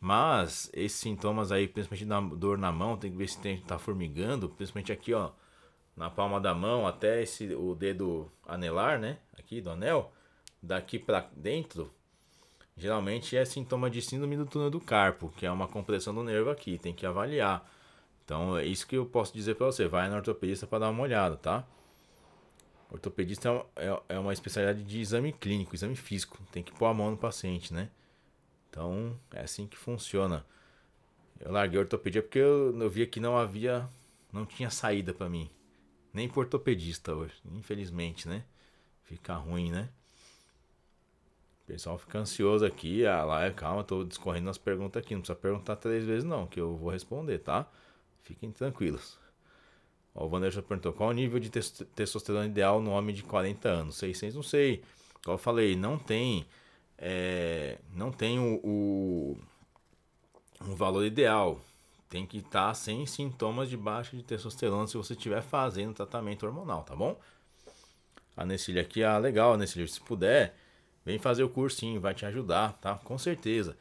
mas esses sintomas aí, principalmente da dor na mão, tem que ver se tem, tá formigando, principalmente aqui, ó, na palma da mão até esse o dedo anelar, né? Aqui do anel, daqui para dentro geralmente é sintoma de síndrome do túnel do carpo, que é uma compressão do nervo aqui, tem que avaliar. Então é isso que eu posso dizer para você, vai na ortopedista para dar uma olhada, tá? Ortopedista é, é uma especialidade de exame clínico, exame físico, tem que pôr a mão no paciente, né? Então é assim que funciona. Eu larguei a ortopedia porque eu, eu via que não havia, não tinha saída para mim. Nem por ortopedista hoje, infelizmente, né? Fica ruim, né? O pessoal fica ansioso aqui. Ah, lá, é, calma, tô discorrendo as perguntas aqui. Não precisa perguntar três vezes, não, que eu vou responder, tá? Fiquem tranquilos. Ó, o Wanderson perguntou: qual o nível de testosterona ideal no homem de 40 anos? 600, não sei. Como eu falei, não tem. É, não tem o, o um valor ideal. Tem que estar tá sem sintomas de baixa de testosterona se você estiver fazendo tratamento hormonal, tá bom? A Nessilha aqui, ah, legal, Nessilha, se puder, vem fazer o cursinho, vai te ajudar, tá? Com certeza.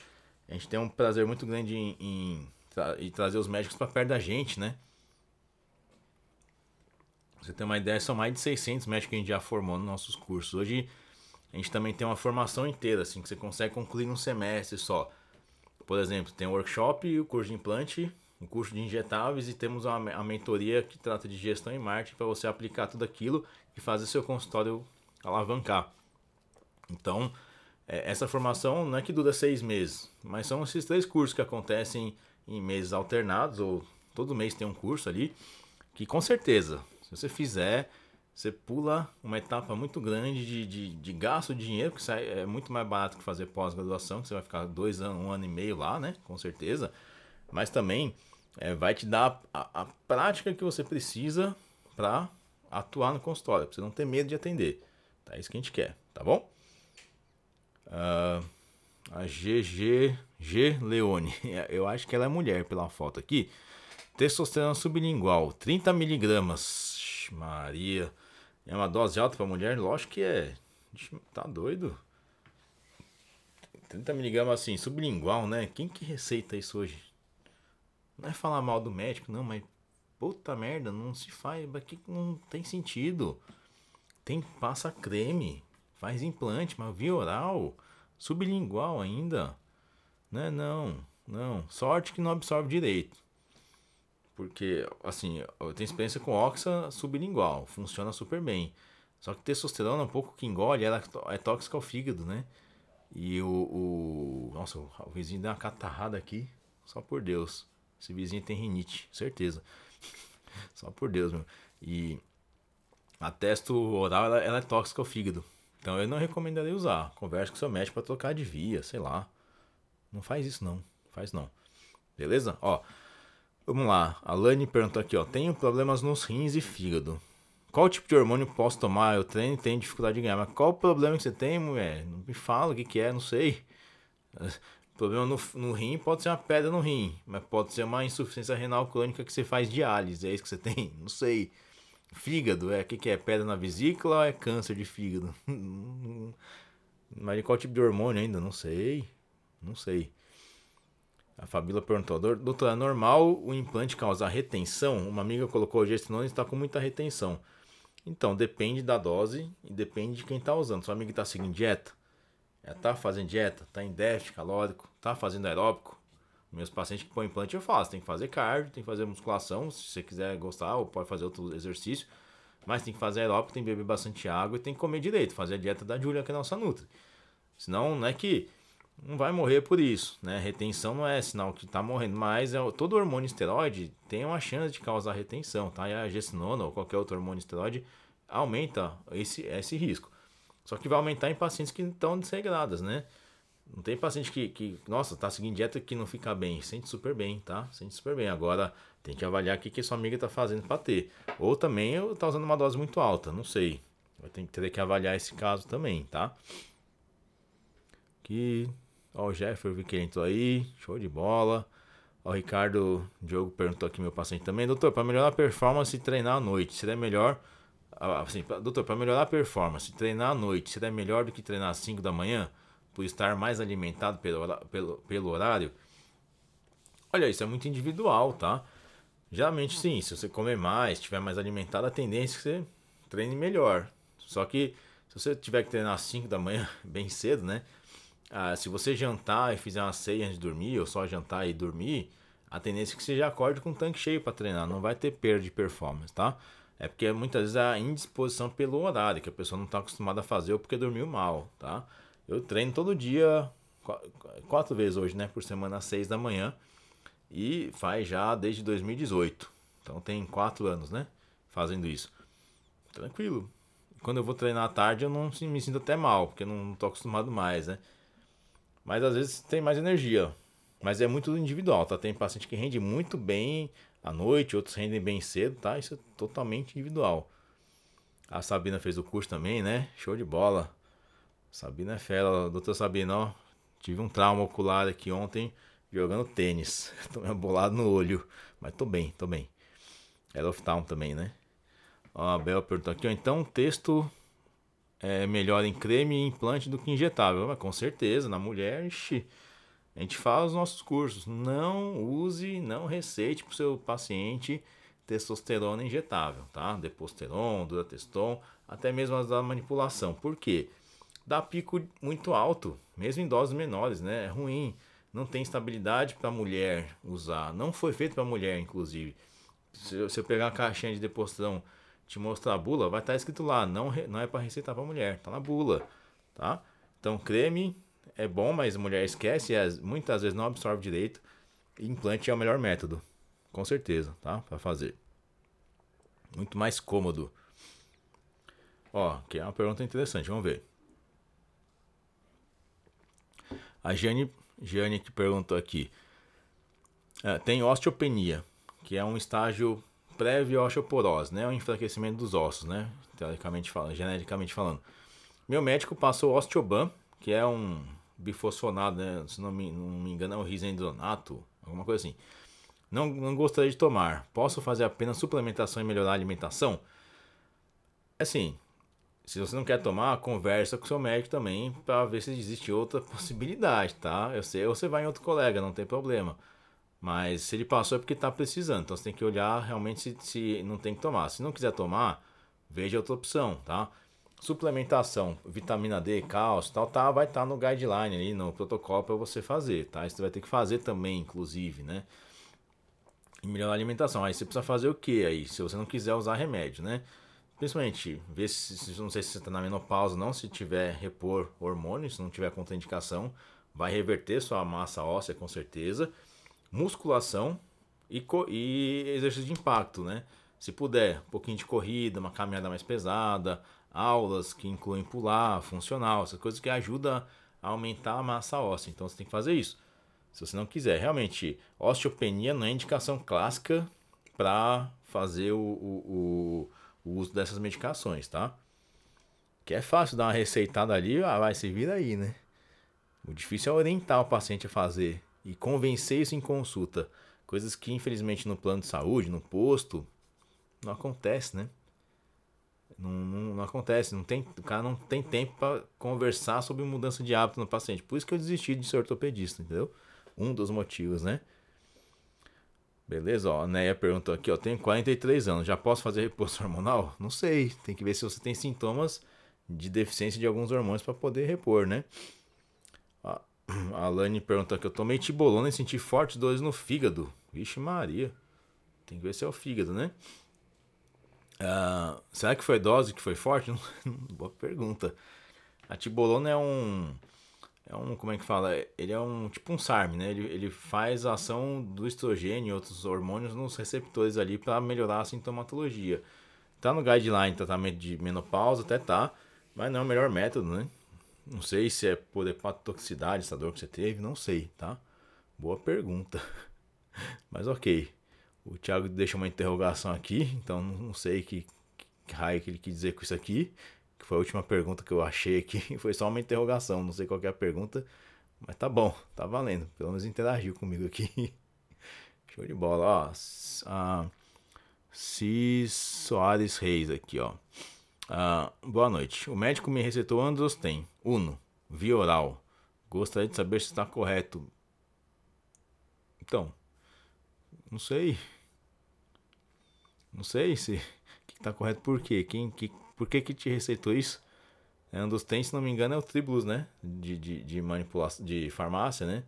A gente tem um prazer muito grande em, em, em trazer os médicos para perto da gente, né? Você tem uma ideia, são mais de 600 médicos que a gente já formou nos nossos cursos. Hoje a gente também tem uma formação inteira, assim, que você consegue concluir num semestre só. Por exemplo, tem o workshop, o curso de implante, o curso de injetáveis e temos uma, a mentoria que trata de gestão em marketing para você aplicar tudo aquilo e fazer seu consultório alavancar. Então, é, essa formação não é que dura seis meses, mas são esses três cursos que acontecem em meses alternados, ou todo mês tem um curso ali, que com certeza, se você fizer, você pula uma etapa muito grande de, de, de gasto de dinheiro, que sai, é muito mais barato que fazer pós-graduação, que você vai ficar dois anos, um ano e meio lá, né? Com certeza. Mas também é, vai te dar a, a prática que você precisa para atuar no consultório, para você não ter medo de atender. Tá? É isso que a gente quer, tá bom? Uh, a GG G Leone, eu acho que ela é mulher pela foto aqui. Testosterona sublingual, 30 miligramas. Maria. É uma dose alta para mulher? Lógico que é. Tá doido? 30mg assim, sublingual, né? Quem que receita isso hoje? Não é falar mal do médico, não, mas puta merda, não se faz, aqui não tem sentido. Tem passa creme, faz implante, mas via oral, sublingual ainda. Né? Não, não. Sorte que não absorve direito. Porque, assim, eu tenho experiência com oxa sublingual, funciona super bem. Só que testosterona, um pouco que engole, ela é tóxica ao fígado, né? E o, o. Nossa, o vizinho deu uma catarrada aqui, só por Deus. Esse vizinho tem rinite, certeza. só por Deus, meu. E a testo oral, ela, ela é tóxica ao fígado. Então eu não recomendaria usar. Converse com seu médico para trocar de via, sei lá. Não faz isso não. Faz não. Beleza? Ó. Vamos lá, a Lani perguntou aqui, ó. Tenho problemas nos rins e fígado. Qual tipo de hormônio posso tomar? Eu treino e tenho dificuldade de ganhar. Mas qual o problema que você tem, mulher? Não me fala o que, que é, não sei. Problema no, no rim pode ser uma pedra no rim, mas pode ser uma insuficiência renal crônica que você faz diálise. É isso que você tem? Não sei. Fígado, é o que, que é? Pedra na vesícula ou é câncer de fígado? mas de qual tipo de hormônio ainda? Não sei. Não sei. A Fabíola perguntou: Doutor, é normal o implante causar retenção? Uma amiga colocou gestinone e está com muita retenção. Então, depende da dose e depende de quem está usando. Sua amiga está seguindo dieta? Está fazendo dieta? Está em déficit calórico? Está fazendo aeróbico? Meus pacientes que põem implante eu faço. Tem que fazer cardio, tem que fazer musculação. Se você quiser gostar, ou pode fazer outro exercício. Mas tem que fazer aeróbico, tem que beber bastante água e tem que comer direito. Fazer a dieta da Júlia, que é a nossa Nutri. Senão, não é que não vai morrer por isso, né? Retenção não é sinal que está morrendo, mas é, todo hormônio esteroide tem uma chance de causar retenção, tá? E a gestinona ou qualquer outro hormônio esteroide aumenta esse, esse risco. Só que vai aumentar em pacientes que estão desregradas, né? Não tem paciente que, que, nossa, tá seguindo dieta que não fica bem. Sente super bem, tá? Sente super bem. Agora, tem que avaliar o que, que sua amiga tá fazendo para ter. Ou também tá usando uma dose muito alta, não sei. Vai ter que ter que avaliar esse caso também, tá? Que Ó, o Jeffer, vi que entrou aí. Show de bola. Ó, o Ricardo Diogo perguntou aqui, meu paciente também. Doutor, para melhorar a performance, treinar à noite, seria melhor. Ah, assim, doutor, para melhorar a performance, treinar à noite, seria melhor do que treinar às 5 da manhã? Por estar mais alimentado pelo, pelo, pelo horário? Olha, isso é muito individual, tá? Geralmente sim, se você comer mais, estiver mais alimentado, a tendência é que você treine melhor. Só que se você tiver que treinar às 5 da manhã, bem cedo, né? ah, se você jantar e fizer uma ceia antes de dormir, ou só jantar e dormir, a tendência é que você já acorde com o tanque cheio para treinar, não vai ter perda de performance, tá? É porque muitas vezes é a indisposição pelo horário, que a pessoa não está acostumada a fazer ou porque dormiu mal, tá? Eu treino todo dia, quatro vezes hoje, né? Por semana, às seis da manhã. E faz já desde 2018. Então tem quatro anos, né? Fazendo isso. Tranquilo. Quando eu vou treinar à tarde, eu não me sinto até mal, porque eu não estou acostumado mais, né? Mas às vezes tem mais energia. Mas é muito individual, tá? Tem paciente que rende muito bem à noite, outros rendem bem cedo, tá? Isso é totalmente individual. A Sabina fez o curso também, né? Show de bola. Sabina é fera, doutor Sabina, ó. Tive um trauma ocular aqui ontem jogando tênis. Tomei uma bolada no olho. Mas tô bem, tô bem. Era of Town também, né? Ó, a Bel perguntou aqui, ó. Então texto é melhor em creme e implante do que injetável. Mas com certeza, na mulher, ixi, a gente faz os nossos cursos. Não use, não receite para o seu paciente testosterona injetável, tá? Deposteron, durateston, até mesmo as da manipulação. Por quê? Dá pico muito alto, mesmo em doses menores, né? É ruim. Não tem estabilidade para mulher usar. Não foi feito para mulher, inclusive. Se eu pegar a caixinha de deposteron te mostrar a bula, vai estar tá escrito lá, não, não é para receitar para mulher, tá na bula, tá? Então, creme é bom, mas mulher esquece e muitas vezes não absorve direito. Implante é o melhor método, com certeza, tá? Para fazer. Muito mais cômodo. Ó, que é uma pergunta interessante, vamos ver. A Jane, Jane que perguntou aqui. É, tem osteopenia, que é um estágio prévio à osteoporose, né? O enfraquecimento dos ossos, né? Teoricamente falando, geneticamente falando. Meu médico passou osteoban, que é um bifosfonado, né? Se não me, não me engano, é um risendonato, alguma coisa assim. Não, não gostaria de tomar. Posso fazer apenas suplementação e melhorar a alimentação? Assim, se você não quer tomar, conversa com seu médico também para ver se existe outra possibilidade, tá? Eu sei, ou você vai em outro colega, não tem problema. Mas se ele passou é porque está precisando. Então você tem que olhar realmente se, se não tem que tomar. Se não quiser tomar, veja outra opção, tá? Suplementação, vitamina D, cálcio, tal, tá, vai estar tá no guideline ali, no protocolo para você fazer, tá? Isso você vai ter que fazer também, inclusive, né? E melhorar a alimentação. Aí você precisa fazer o que aí? Se você não quiser usar remédio, né? Principalmente, ver se, não sei se você está na menopausa não, se tiver repor hormônio, se não tiver contraindicação, vai reverter sua massa óssea com certeza. Musculação e, e exercício de impacto, né? Se puder, um pouquinho de corrida, uma caminhada mais pesada, aulas que incluem pular, funcional, essas coisas que ajudam a aumentar a massa óssea. Então você tem que fazer isso. Se você não quiser, realmente, osteopenia não é indicação clássica para fazer o, o, o, uso dessas medicações, tá? Que é fácil dar uma receitada ali, ah, vai se vir aí, né? O difícil é orientar o paciente a fazer e convencer isso em consulta. Coisas que, infelizmente, no plano de saúde, no posto, não acontece, né? Não, não, não, acontece, não tem, o cara não tem tempo para conversar sobre mudança de hábito no paciente. Por isso que eu desisti de ser ortopedista, entendeu? Um dos motivos, né? Beleza, ó, a Neia perguntou aqui, ó, tenho 43 anos, já posso fazer repouso hormonal? Não sei, tem que ver se você tem sintomas de deficiência de alguns hormônios para poder repor, né? A, a Lani perguntou aqui, eu tomei tibolona e senti fortes dores no fígado. Vixe Maria, tem que ver se é o fígado, né? Uh, será que foi dose que foi forte? Boa pergunta. A tibolona é um. É um. Como é que fala? Ele é um tipo um SARM, né? Ele, ele faz a ação do estrogênio e outros hormônios nos receptores ali para melhorar a sintomatologia. Tá no guideline tratamento de menopausa, até tá, mas não é o melhor método, né? Não sei se é por hepatotoxicidade, essa dor que você teve, não sei, tá? Boa pergunta. Mas ok. O Thiago deixa uma interrogação aqui, então não sei que, que raio que ele quis dizer com isso aqui. Que foi a última pergunta que eu achei aqui. Foi só uma interrogação, não sei qual é a pergunta. Mas tá bom, tá valendo. Pelo menos interagiu comigo aqui. Show de bola. Ó, a Cis Soares Reis aqui, ó. Ah, boa noite. O médico me receitou Androsten, Uno, via oral. Gostaria de saber se está correto. Então, não sei. Não sei se que tá correto por quê? Quem, que, por que que te receitou isso? É um dos tem, se não me engano, é o Tribulus, né? De, de, de manipulação, de farmácia, né?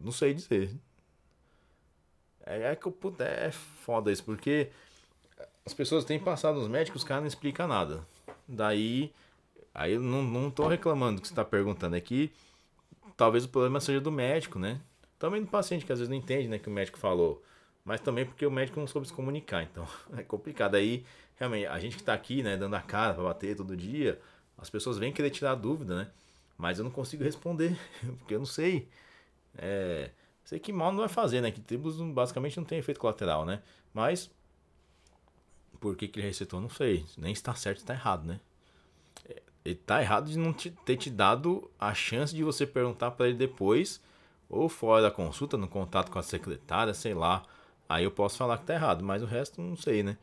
Não sei dizer. É, é que puta, é foda isso, porque as pessoas têm passado nos médicos, os caras não explicam nada. Daí, aí eu não, não tô reclamando do que você tá perguntando aqui. Talvez o problema seja do médico, né? Também do paciente, que às vezes não entende, né, que o médico falou. Mas também porque o médico não soube se comunicar, então é complicado. Aí, realmente, a gente que tá aqui, né, dando a cara pra bater todo dia, as pessoas vêm querer tirar dúvida, né? Mas eu não consigo responder, porque eu não sei. É, sei que mal não vai fazer, né? Que tribos basicamente não tem efeito colateral, né? Mas por que, que ele receitou, não sei. Nem está certo, está errado, né? Ele tá errado de não te, ter te dado a chance de você perguntar para ele depois, ou fora da consulta, no contato com a secretária, sei lá. Aí eu posso falar que tá errado, mas o resto não sei, né?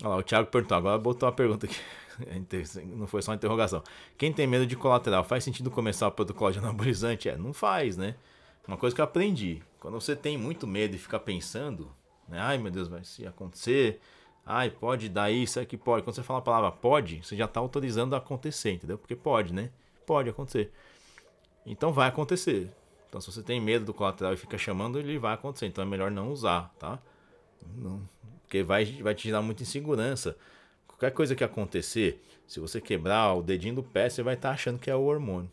Olha lá, o Thiago perguntou, agora botou uma pergunta aqui. Não foi só uma interrogação. Quem tem medo de colateral, faz sentido começar o protocolo de anabolizante? É, não faz, né? Uma coisa que eu aprendi. Quando você tem muito medo e fica pensando, né? Ai meu Deus, vai se acontecer. Ai, pode dar isso, é que pode. Quando você fala a palavra pode, você já está autorizando a acontecer, entendeu? Porque pode, né? Pode acontecer. Então vai acontecer. Então se você tem medo do colateral e fica chamando, ele vai acontecer. Então é melhor não usar, tá? Não, porque vai, vai te dar muita insegurança. Qualquer coisa que acontecer, se você quebrar o dedinho do pé, você vai estar tá achando que é o hormônio.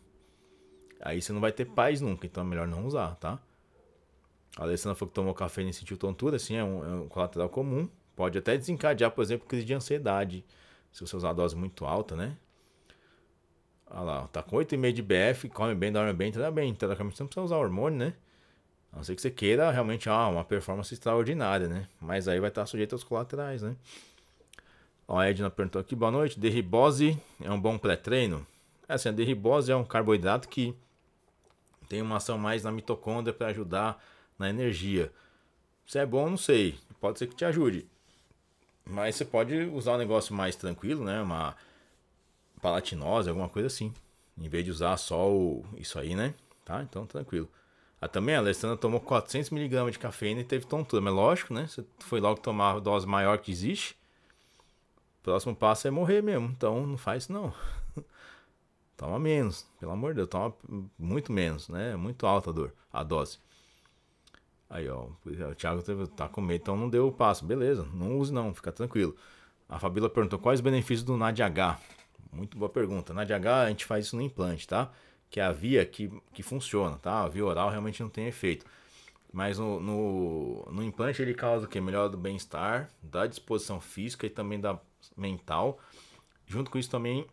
Aí você não vai ter paz nunca, então é melhor não usar, tá? A Alessandra falou que tomou café e sentiu tontura, sim, é um, é um colateral comum. Pode até desencadear, por exemplo, crise de ansiedade. Se você usar a dose muito alta, né? Olha lá, tá com 8,5 de BF, come bem, dorme bem, tudo bem. Teoricamente você não precisa usar hormônio, né? A não ser que você queira realmente ah, uma performance extraordinária, né? Mas aí vai estar sujeito aos colaterais, né? Ó, a Edna perguntou aqui, boa noite. Derribose é um bom pré-treino? É assim, a derribose é um carboidrato que tem uma ação mais na mitocôndria para ajudar na energia. Se é bom, não sei. Pode ser que te ajude. Mas você pode usar um negócio mais tranquilo, né? Uma palatinose, alguma coisa assim. Em vez de usar só o... isso aí, né? Tá? Então, tranquilo. Ah, também a Alessandra tomou 400mg de cafeína e teve tontura. Mas lógico, né? Você foi logo tomar a dose maior que existe. O próximo passo é morrer mesmo. Então, não faz isso não. toma menos. Pelo amor de Deus, toma muito menos, né? Muito alta a dor, a dose. Aí, ó, o Thiago tá com medo, então não deu o passo. Beleza, não use não, fica tranquilo. A Fabíola perguntou quais os benefícios do NADH. Muito boa pergunta. NADH a gente faz isso no implante, tá? Que é a via que, que funciona, tá? A via oral realmente não tem efeito. Mas no, no, no implante ele causa o que? Melhora do bem-estar, da disposição física e também da mental. Junto com isso também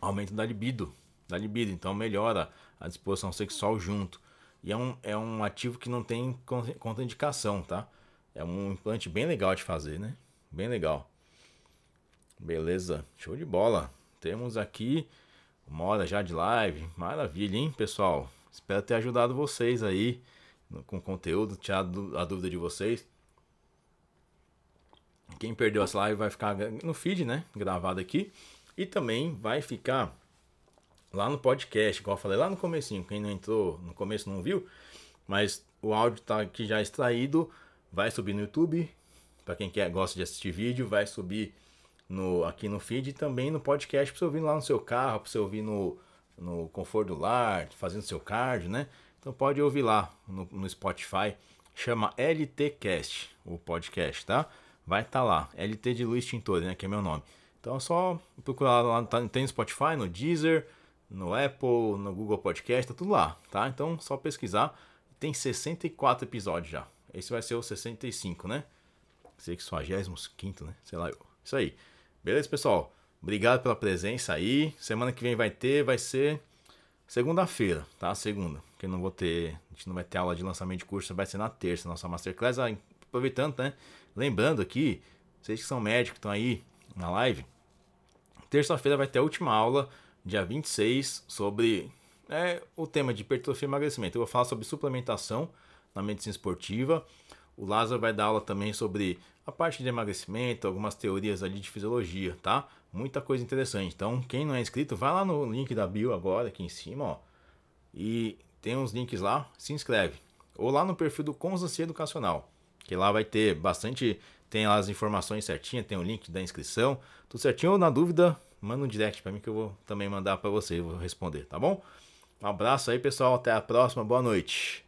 aumento da libido. Da libido, então melhora a disposição sexual junto. E é um, é um ativo que não tem contraindicação, tá? É um implante bem legal de fazer, né? Bem legal. Beleza, show de bola. Temos aqui uma hora já de live. Maravilha, hein, pessoal? Espero ter ajudado vocês aí com conteúdo, tirado a dúvida de vocês. Quem perdeu essa live vai ficar no feed, né? Gravado aqui. E também vai ficar lá no podcast, igual eu falei lá no comecinho, quem não entrou no começo não viu, mas o áudio está aqui já extraído, vai subir no YouTube, para quem quer gosta de assistir vídeo, vai subir no aqui no feed e também no podcast para você ouvir lá no seu carro, para você ouvir no, no conforto do lar, fazendo seu cardio, né? Então pode ouvir lá no, no Spotify, chama LTcast, o podcast, tá? Vai estar tá lá, LT de Luiz Tintori, né, que é meu nome. Então é só procurar lá, tá, tem no Spotify, no Deezer, no Apple, no Google Podcast, tá tudo lá, tá? Então só pesquisar. Tem 64 episódios já. Esse vai ser o 65, né? Sei que 65, né? Sei lá. Isso aí. Beleza, pessoal? Obrigado pela presença aí. Semana que vem vai ter, vai ser segunda-feira, tá? Segunda. Que eu não vou ter, a gente não vai ter aula de lançamento de curso, vai ser na terça, nossa masterclass. Ah, aproveitando, né? Lembrando aqui, vocês que são médicos estão aí na live, terça-feira vai ter a última aula dia 26, sobre é, o tema de hipertrofia e emagrecimento. Eu vou falar sobre suplementação na medicina esportiva. O Lázaro vai dar aula também sobre a parte de emagrecimento, algumas teorias ali de fisiologia, tá? Muita coisa interessante. Então, quem não é inscrito, vai lá no link da bio agora, aqui em cima, ó. E tem uns links lá, se inscreve. Ou lá no perfil do Constância Educacional. Que lá vai ter bastante. Tem as informações certinhas, tem o link da inscrição. Tudo certinho ou na dúvida, manda um direct para mim que eu vou também mandar para você, vou responder, tá bom? Um abraço aí, pessoal. Até a próxima. Boa noite.